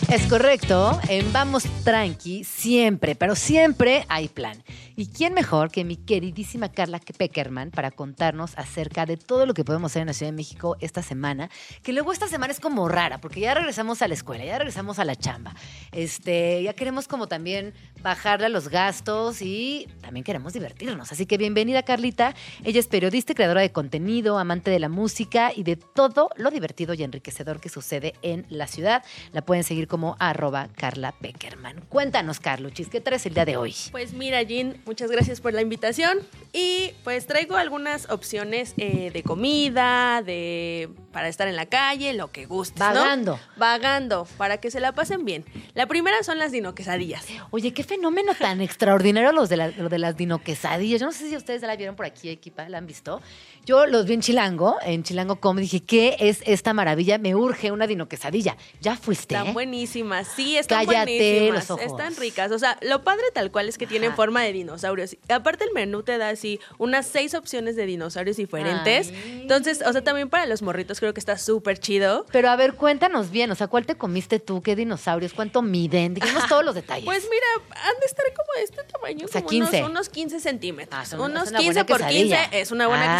Es correcto, en Vamos Tranqui siempre, pero siempre hay plan. ¿Y quién mejor que mi queridísima Carla Peckerman para contarnos acerca de todo lo que podemos hacer en la Ciudad de México esta semana? Que luego esta semana es como rara, porque ya regresamos a la escuela, ya regresamos a la chamba. Este, ya queremos como también bajarle a los gastos y también queremos divertirnos. Así que bienvenida Carlita. Ella es periodista creadora de contenido, amante de la música y de todo lo divertido y enriquecedor que sucede en la ciudad. La pueden seguir como arroba Carla Peckerman. Cuéntanos, Carluchis, ¿qué traes el día de hoy? Pues mira, Jean, muchas gracias por la invitación. Y pues traigo algunas opciones eh, de comida, de para estar en la calle, lo que guste. Vagando. Vagando, para que se la pasen bien. La primera son las dino quesadillas. Oye, qué fenómeno tan extraordinario los de la- lo de las dino quesadillas. Yo no sé si ustedes ya la vieron por aquí, equipa, la han visto. Yo los vi en Chilango, en Chilango Com, dije, ¿qué es esta maravilla? Me urge una dino quesadilla. ¿Ya fuiste? Están buenísimas, sí, están Cállate buenísimas. los ojos. Están ricas. O sea, lo padre tal cual es que tienen forma de dinosaurios. Aparte el menú te da así unas seis opciones de dinosaurios diferentes. Entonces, o sea, también para los morritos creo que está súper chido. Pero a ver, cuéntanos bien, o sea, ¿cuál te comiste tú? ¿Qué dinosaurios? ¿Cuánto miden? Díganos todos los detalles. Pues mira, han de estar como de este tamaño, O sea, como 15. Unos, unos 15 centímetros. son- unos es una 15 buena por 15 quesadilla. es una buena Ah.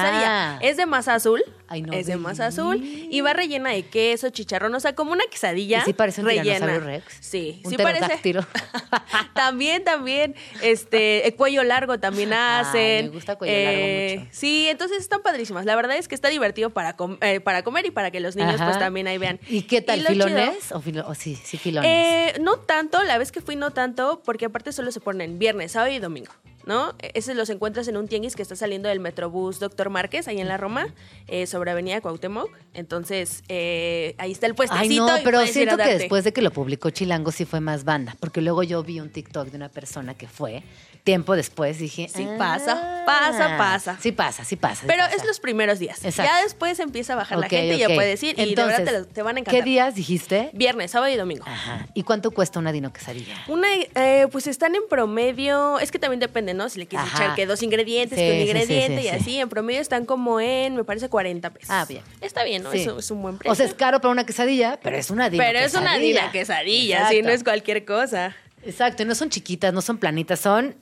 quesadilla. Es de masa azul. Ay, no, es de masa azul. Y va rellena de queso, chicharrón, o sea, como una quesadilla. ¿Y sí parece un rellena. rex? Sí, Un sí parece. también, también, este, el cuello largo también hacen. me gusta cuello largo mucho. Sí, entonces están padrísimas. La verdad es que está divertido para, com- eh, para comer y para que los niños Ajá. pues también ahí vean. ¿Y qué tal, chido- filones? ¿O filo- o sí, sí, filones? eh, no tanto, la vez que fui no tanto, porque aparte solo se ponen viernes, sábado y domingo. ¿No? Esos los encuentras en un tianguis que está saliendo del Metrobús Doctor Márquez, ahí en la Roma, eh, sobre Avenida Cuauhtémoc. Entonces, eh, ahí está el puestecito. Ay, no, pero siento que después de que lo publicó Chilango sí fue más banda, porque luego yo vi un TikTok de una persona que fue, tiempo después dije, Sí "Ah, pasa, pasa, pasa. Sí pasa, sí pasa. sí Pero pasa". es los primeros días. Exacto. Ya después empieza a bajar la gente y ya puedes ir. y de verdad te, lo- te van a encantar. ¿Qué días dijiste? Viernes, sábado y domingo. ¿Y cuánto cuesta una dino quesadilla? Una, eh, pues están en promedio, es que también depende, ¿no? Si le quieres Ajá. echar que dos ingredientes, Sí, que un ingrediente sí, y sí. así, en promedio están como en, me parece, 40 pesos. Ah, bien. Está bien, ¿no? Eso es un buen precio. O sea, es caro para una quesadilla, pero es una dino Pero es una dina quesadilla, sí, no es cualquier cosa. Exacto, y no son chiquitas, no son planitas, son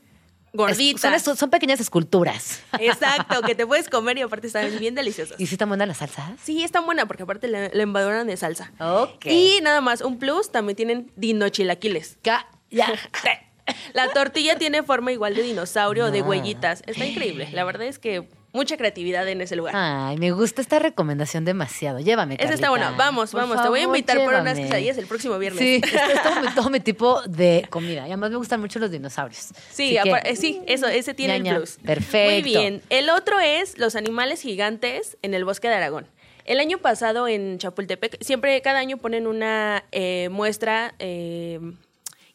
gorditas. Son, son pequeñas esculturas. Exacto, que te puedes comer y aparte están bien deliciosas. ¿Y si están buenas las salsas? Sí, están buenas porque aparte le, le embaduran de salsa. Ok. Y nada más, un plus, también tienen dinochilaquiles. Ya. La tortilla tiene forma igual de dinosaurio o de huellitas. Está increíble. La verdad es que mucha creatividad en ese lugar. Ay, me gusta esta recomendación demasiado. Llévame, Esa está buena. Vamos, Por vamos. Te voy a invitar por unas llévame. quesadillas el próximo viernes. Sí, es, todo, mi, todo mi tipo de comida. Y además me gustan mucho los dinosaurios. Sí, que- eh, sí, eso, ese tiene Ña, ña. el plus. Perfecto. Muy bien. El otro es los animales gigantes en el bosque de Aragón. El año pasado en Chapultepec, siempre cada año ponen una eh, muestra eh,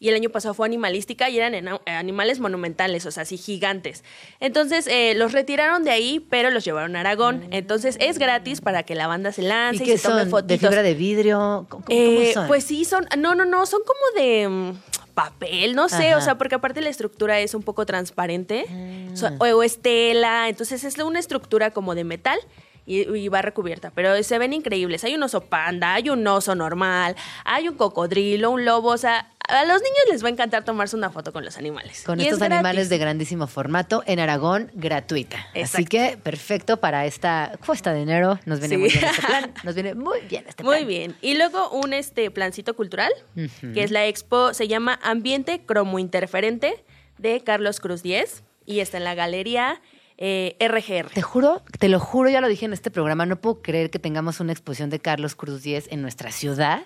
y el año pasado fue animalística y eran ena- animales monumentales, o sea, así gigantes. Entonces eh, los retiraron de ahí, pero los llevaron a Aragón. Entonces es gratis para que la banda se ¿Y lance y, qué se tome son? fotitos. ¿De fibra de vidrio? ¿Cómo, cómo Eh, son? Pues sí, son. No, no, no, son como de mm, papel, no sé, Ajá. o sea, porque aparte la estructura es un poco transparente Ah. so- o, o es tela, entonces es una estructura como de metal. Y, y va recubierta, pero se ven increíbles. Hay un oso panda, hay un oso normal, hay un cocodrilo, un lobo. O sea, a los niños les va a encantar tomarse una foto con los animales. Con Y estos es animales de grandísimo formato en Aragón, gratuita. Así que perfecto para esta cuesta de enero. Nos viene Sí. muy bien este plan. Nos viene muy bien este Muy plan. bien. Y luego un este plancito cultural, que es la expo, se llama Ambiente Cromointerferente de Carlos Cruz Diez y está en la galería eh, RGR. Te juro, te lo juro, ya lo dije en este programa, no puedo creer que tengamos una exposición de Carlos Cruz Diez en nuestra ciudad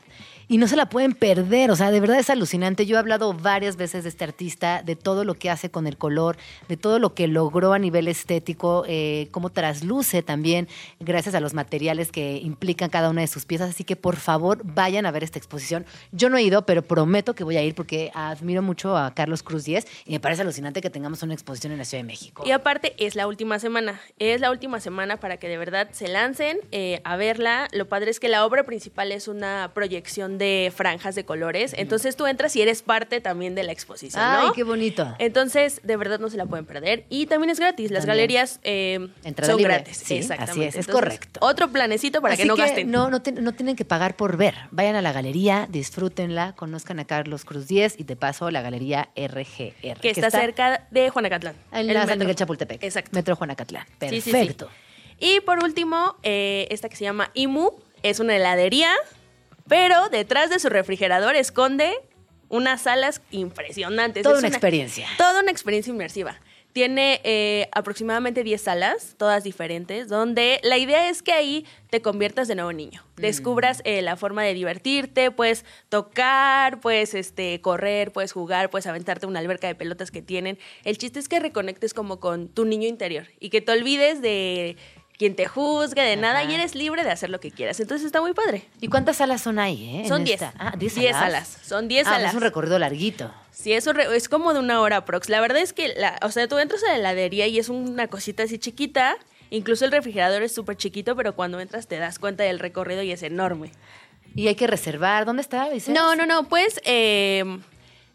y no se la pueden perder, o sea, de verdad es alucinante. Yo he hablado varias veces de este artista, de todo lo que hace con el color, de todo lo que logró a nivel estético, eh, cómo trasluce también gracias a los materiales que implican cada una de sus piezas. Así que por favor vayan a ver esta exposición. Yo no he ido, pero prometo que voy a ir porque admiro mucho a Carlos Cruz Diez y me parece alucinante que tengamos una exposición en la Ciudad de México. Y aparte es la última semana, es la última semana para que de verdad se lancen eh, a verla. Lo padre es que la obra principal es una proyección de franjas de colores, entonces tú entras y eres parte también de la exposición. Ay, ¿no? qué bonito. Entonces, de verdad no se la pueden perder. Y también es gratis. Las También. galerías eh, son libre. gratis. Sí, Exactamente. así es, es Entonces, correcto. Otro planecito para Así que no gasten. No, no, tienen que pagar por ver. Vayan a la galería, disfrútenla, conozcan a Carlos Cruz 10 y de paso la galería RGR. que está, cerca de Juanacatlán. en la San. Miguel Chapultepec. Exacto. Metro Juanacatlán. Sí, sí, sí. Perfecto. Y por último, eh, esta que se llama Imu, es una heladería, pero detrás de su refrigerador esconde unas salas impresionantes. Toda Es una experiencia. Toda una experiencia inmersiva. Tiene eh, aproximadamente 10 salas, todas diferentes, donde la idea es que ahí te conviertas de nuevo niño. Mm. Descubras eh, la forma de divertirte, puedes tocar, puedes este, correr, puedes jugar, puedes aventarte una alberca de pelotas que tienen. El chiste es que reconectes como con tu niño interior y que te olvides de quien te juzgue, de nada, y eres libre de hacer lo que quieras. Entonces está muy padre. ¿Y cuántas salas son ahí? Eh, Son 10. esta? Ah, 10 10 salas. salas. Son 10 Ah, salas. Es un recorrido larguito. Sí, eso es como de una hora prox. La verdad es que, la, o sea, tú entras a la heladería y es una cosita así chiquita. Incluso el refrigerador es súper chiquito, pero cuando entras te das cuenta del recorrido y es enorme. Y hay que reservar. ¿Dónde está? dices? No, no, no. Puedes eh,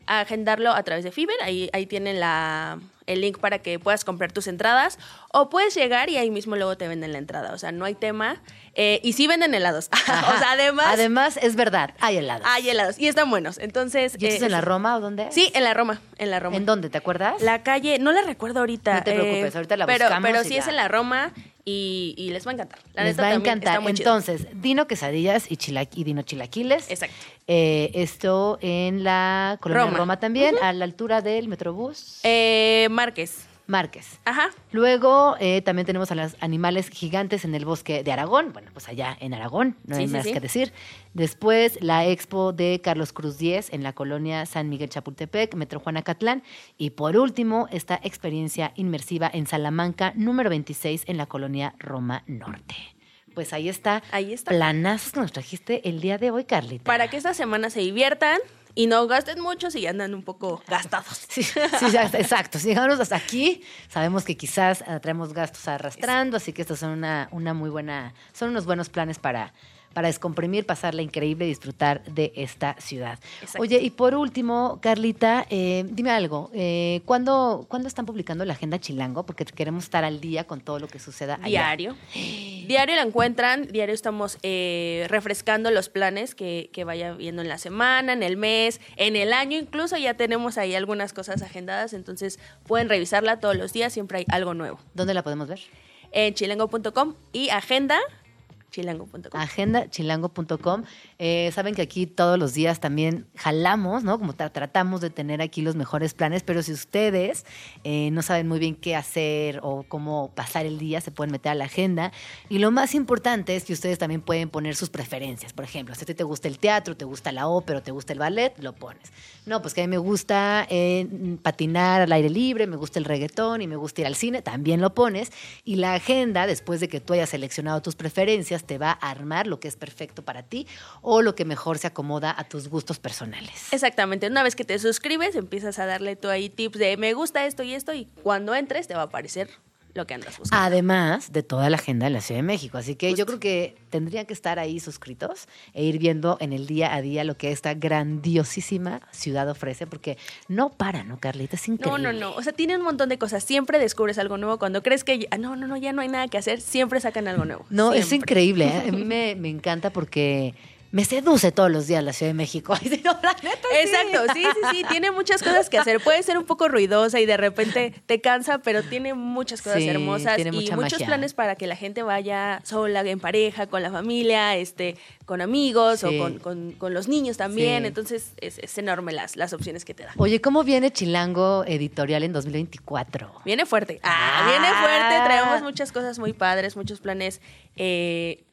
agendarlo a través de Fiverr. Ahí, ahí tienen la, el link para que puedas comprar tus entradas. O puedes llegar y ahí mismo luego te venden la entrada. O sea, no hay tema. Eh, y sí venden helados. o sea, además. Además, es verdad, hay helados. Hay helados. Y están buenos. Entonces. ¿Y esto es eh, en la Roma o dónde? Sí, en la Roma. En la Roma. ¿En dónde? ¿Te acuerdas? La calle, no la recuerdo ahorita. No te preocupes, ahorita la pero, buscamos Pero sí ya. es en la Roma y, y les va a encantar. La Les neta va a encantar. chido. Entonces, Dino Quesadillas y, y Dino Chilaquiles. Exacto. Eh, esto en la colonia Roma, Roma. también, a la altura del Metrobús. Eh, Márquez. Márquez. Ajá. Luego eh, también tenemos a los animales gigantes en el bosque de Aragón. Bueno, pues allá en Aragón, no Sí, hay sí, más sí. que decir. Después la expo de Carlos Cruz 10 en la colonia San Miguel Chapultepec, Metro Juanacatlán. Y por último, esta experiencia inmersiva en Salamanca, número 26, en la colonia Roma Norte. Pues ahí está. Ahí está. Planazos que nos trajiste el día de hoy, Carlita. Para que esta semana se diviertan y no gasten mucho si andan un poco gastados. Sí, exacto. Si llegamos hasta aquí, sabemos que quizás eh, traemos gastos arrastrando, así que estos son una, una muy buena, son unos buenos planes para, para descomprimir, pasarla increíble y disfrutar de esta ciudad. Oye, y por último, Carlita, eh, dime algo. Eh, ¿cuándo, ¿Cuándo están publicando la agenda Chilango? Porque queremos estar al día con todo lo que suceda allá. Diario. Diario la encuentran, diario estamos eh, refrescando los planes que, que vaya viendo en la semana, en el mes, en el año, incluso ya tenemos ahí algunas cosas agendadas, entonces pueden revisarla todos los días, siempre hay algo nuevo. ¿Dónde la podemos ver? En chilango.com y agenda chilango.com. Agenda chilango.com. Eh, saben que aquí todos los días también jalamos, ¿no? Como tratamos de tener aquí los mejores planes, pero si ustedes eh, no saben muy bien qué hacer o cómo pasar el día, se pueden meter a la agenda. Y lo más importante es que ustedes también pueden poner sus preferencias. Por ejemplo, si a ti te gusta el teatro, te gusta la ópera, te gusta el ballet, lo pones. No, pues que a mí me gusta eh, patinar al aire libre, me gusta el reggaetón y me gusta ir al cine, también lo pones. Y la agenda, después de que tú hayas seleccionado tus preferencias, te va a armar lo que es perfecto para ti o lo que mejor se acomoda a tus gustos personales. Exactamente. Una vez que te suscribes, empiezas a darle tú ahí tips de me gusta esto y esto y cuando entres te va a aparecer lo que andas buscando. Además de toda la agenda de la Ciudad de México. Así que yo creo que tendrían que estar ahí suscritos e ir viendo en el día a día lo que esta grandiosísima ciudad ofrece, porque no para, ¿no, Carlita? Es increíble. No, no, no. O sea, tiene un montón de cosas. Siempre descubres algo nuevo. Cuando crees que ah, no, no, no, ya no hay nada que hacer, siempre sacan algo nuevo. No, es increíble. ¿eh? A mí me, me encanta porque me seduce todos los días la Ciudad de México. Exacto, sí, sí, sí, tiene muchas cosas que hacer. Puede ser un poco ruidosa y de repente te cansa, pero tiene muchas cosas hermosas y muchos planes para que la gente vaya sola, en pareja, con la familia, este, con amigos o con, con, los niños también. Entonces es, enorme las, las opciones que te da. Oye, ¿cómo viene Chilango Editorial en 2024? Viene fuerte. Ah, viene fuerte. Traemos muchas cosas muy padres, muchos planes. Eh,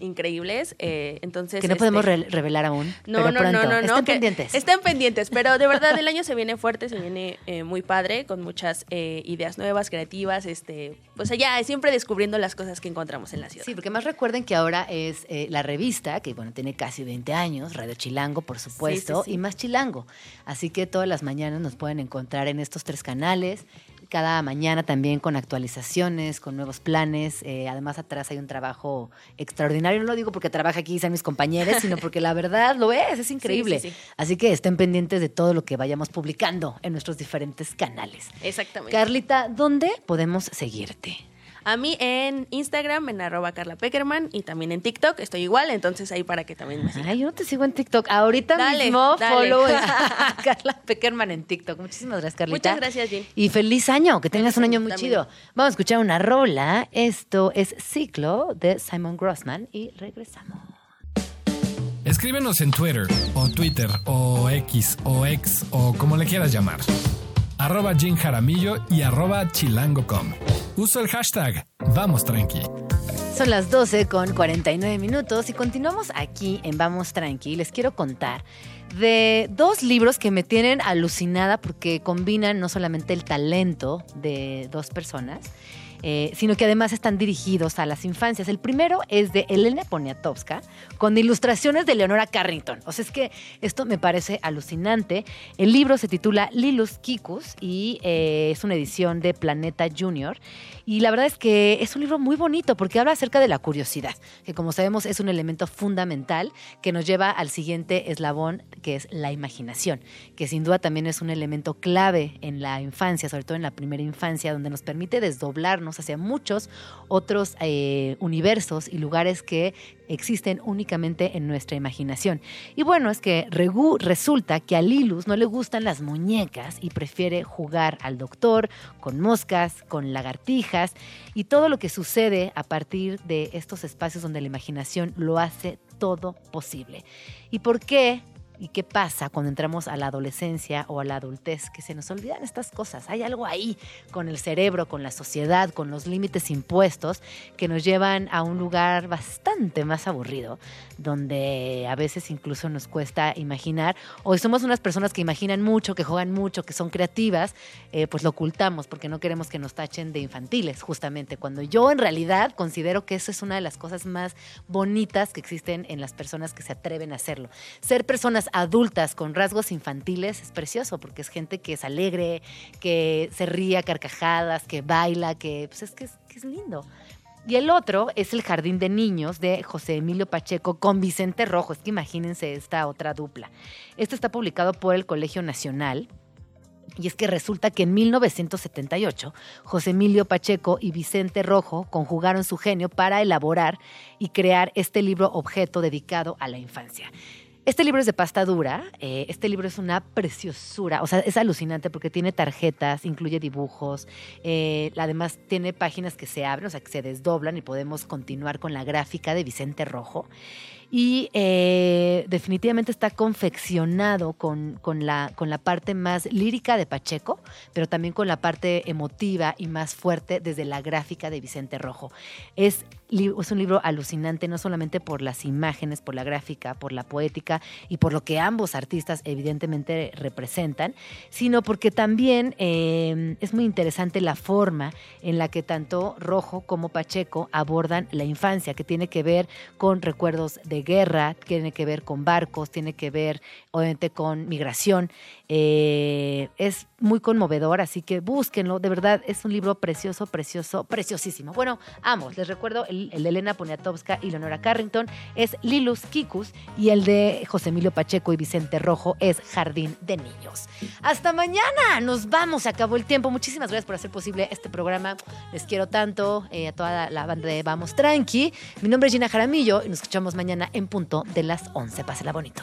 increíbles. Eh, entonces, que no podemos este, revelar aún. No, no, no, no, Estén pendientes. Estén pendientes, pero de verdad el año se viene fuerte, se viene eh, muy padre, con muchas eh, ideas nuevas, creativas, este, pues allá siempre descubriendo las cosas que encontramos en la ciudad. Sí, porque más recuerden que ahora es la revista, que bueno, tiene casi 20 años, Radio Chilango, por supuesto, y más Chilango. Así que todas las mañanas nos pueden encontrar en estos tres canales cada mañana también con actualizaciones, con nuevos planes. Eh, además, atrás hay un trabajo extraordinario. No lo digo porque trabaja aquí, sean mis compañeros, sino porque la verdad lo es, es increíble. Así que estén pendientes de todo lo que vayamos publicando en nuestros diferentes canales. Exactamente. Carlita, ¿dónde podemos seguirte? A mí en Instagram, en arroba Carla Peckerman y también en TikTok estoy igual, entonces ahí para que también me sigan. Ay, yo no te sigo en TikTok. Ahorita mismo follow a Carla Peckerman en TikTok. Muchísimas gracias, Carlita. Muchas gracias, Jin. Y feliz año, que tengas un año muy chido. Vamos a escuchar una rola. Esto es Ciclo de Simon Grossman y regresamos. Escríbenos en Twitter o Twitter o X o X o como le quieras llamar arroba Jim Jaramillo y arroba chilango.com. Uso el hashtag Vamos Tranqui. Son las 12 con 49 minutos y continuamos aquí en Vamos Tranqui. Les quiero contar de dos libros que me tienen alucinada porque combinan no solamente el talento de dos personas, eh, sino que además están dirigidos a las infancias. El primero es de Elena Poniatowska, con ilustraciones de Leonora Carrington. O sea, es que esto me parece alucinante. El libro se titula Lilus Kikus y eh, es una edición de Planeta Junior. Y la verdad es que es un libro muy bonito porque habla acerca de la curiosidad, que como sabemos es un elemento fundamental que nos lleva al siguiente eslabón, que es la imaginación, que sin duda también es un elemento clave en la infancia, sobre todo en la primera infancia, donde nos permite desdoblarnos hacia muchos otros eh, universos y lugares que existen únicamente en nuestra imaginación. Y bueno, es que Regu resulta que a Lilus no le gustan las muñecas y prefiere jugar al doctor con moscas, con lagartijas y todo lo que sucede a partir de estos espacios donde la imaginación lo hace todo posible. ¿Y por qué ¿Y qué pasa cuando entramos a la adolescencia o a la adultez? Que se nos olvidan estas cosas. Hay algo ahí con el cerebro, con la sociedad, con los límites impuestos que nos llevan a un lugar bastante más aburrido, donde a veces incluso nos cuesta imaginar, o somos unas personas que imaginan mucho, que juegan mucho, que son creativas, eh, pues lo ocultamos porque no queremos que nos tachen de infantiles, justamente, cuando yo en realidad considero que eso es una de las cosas más bonitas que existen en las personas que se atreven a hacerlo. Ser personas adultas con rasgos infantiles es precioso porque es gente que es alegre, que se ríe a carcajadas, que baila, que pues es que es, lindo. Y el otro es El Jardín de Niños de José Emilio Pacheco con Vicente Rojo. Es que imagínense esta otra dupla. Este está publicado por el Colegio Nacional. Y es que resulta que en 1978 José Emilio Pacheco y Vicente Rojo conjugaron su genio para elaborar y crear este libro objeto dedicado a la infancia. Este libro es de pasta dura, eh, este libro es una preciosura, o sea, es alucinante porque tiene tarjetas, incluye dibujos, eh, además tiene páginas que se abren, o sea, que se desdoblan y podemos continuar con la gráfica de Vicente Rojo y eh, definitivamente está confeccionado con, con, la, con la parte más lírica de Pacheco, pero también con la parte emotiva y más fuerte desde la gráfica de Vicente Rojo. Es, es un libro alucinante, no solamente por las imágenes, por la gráfica, por la poética y por lo que ambos artistas evidentemente representan, sino porque también eh, es muy interesante la forma en la que tanto Rojo como Pacheco abordan la infancia, que tiene que ver con recuerdos de guerra, tiene que ver con barcos, tiene que ver obviamente con migración. Eh, es muy conmovedor, así que búsquenlo. De verdad, es un libro precioso, precioso, preciosísimo. Bueno, ambos. Les recuerdo, el, de Elena Poniatowska y Leonora Carrington es Lilus Kikus y el de José Emilio Pacheco y Vicente Rojo es Jardín de Niños. Hasta mañana. Nos vamos. Se acabó el tiempo. Muchísimas gracias por hacer posible este programa. Les quiero tanto eh, a toda la banda de Vamos Tranqui. Mi nombre es Gina Jaramillo y nos escuchamos mañana en punto de las 11. Pásela bonito.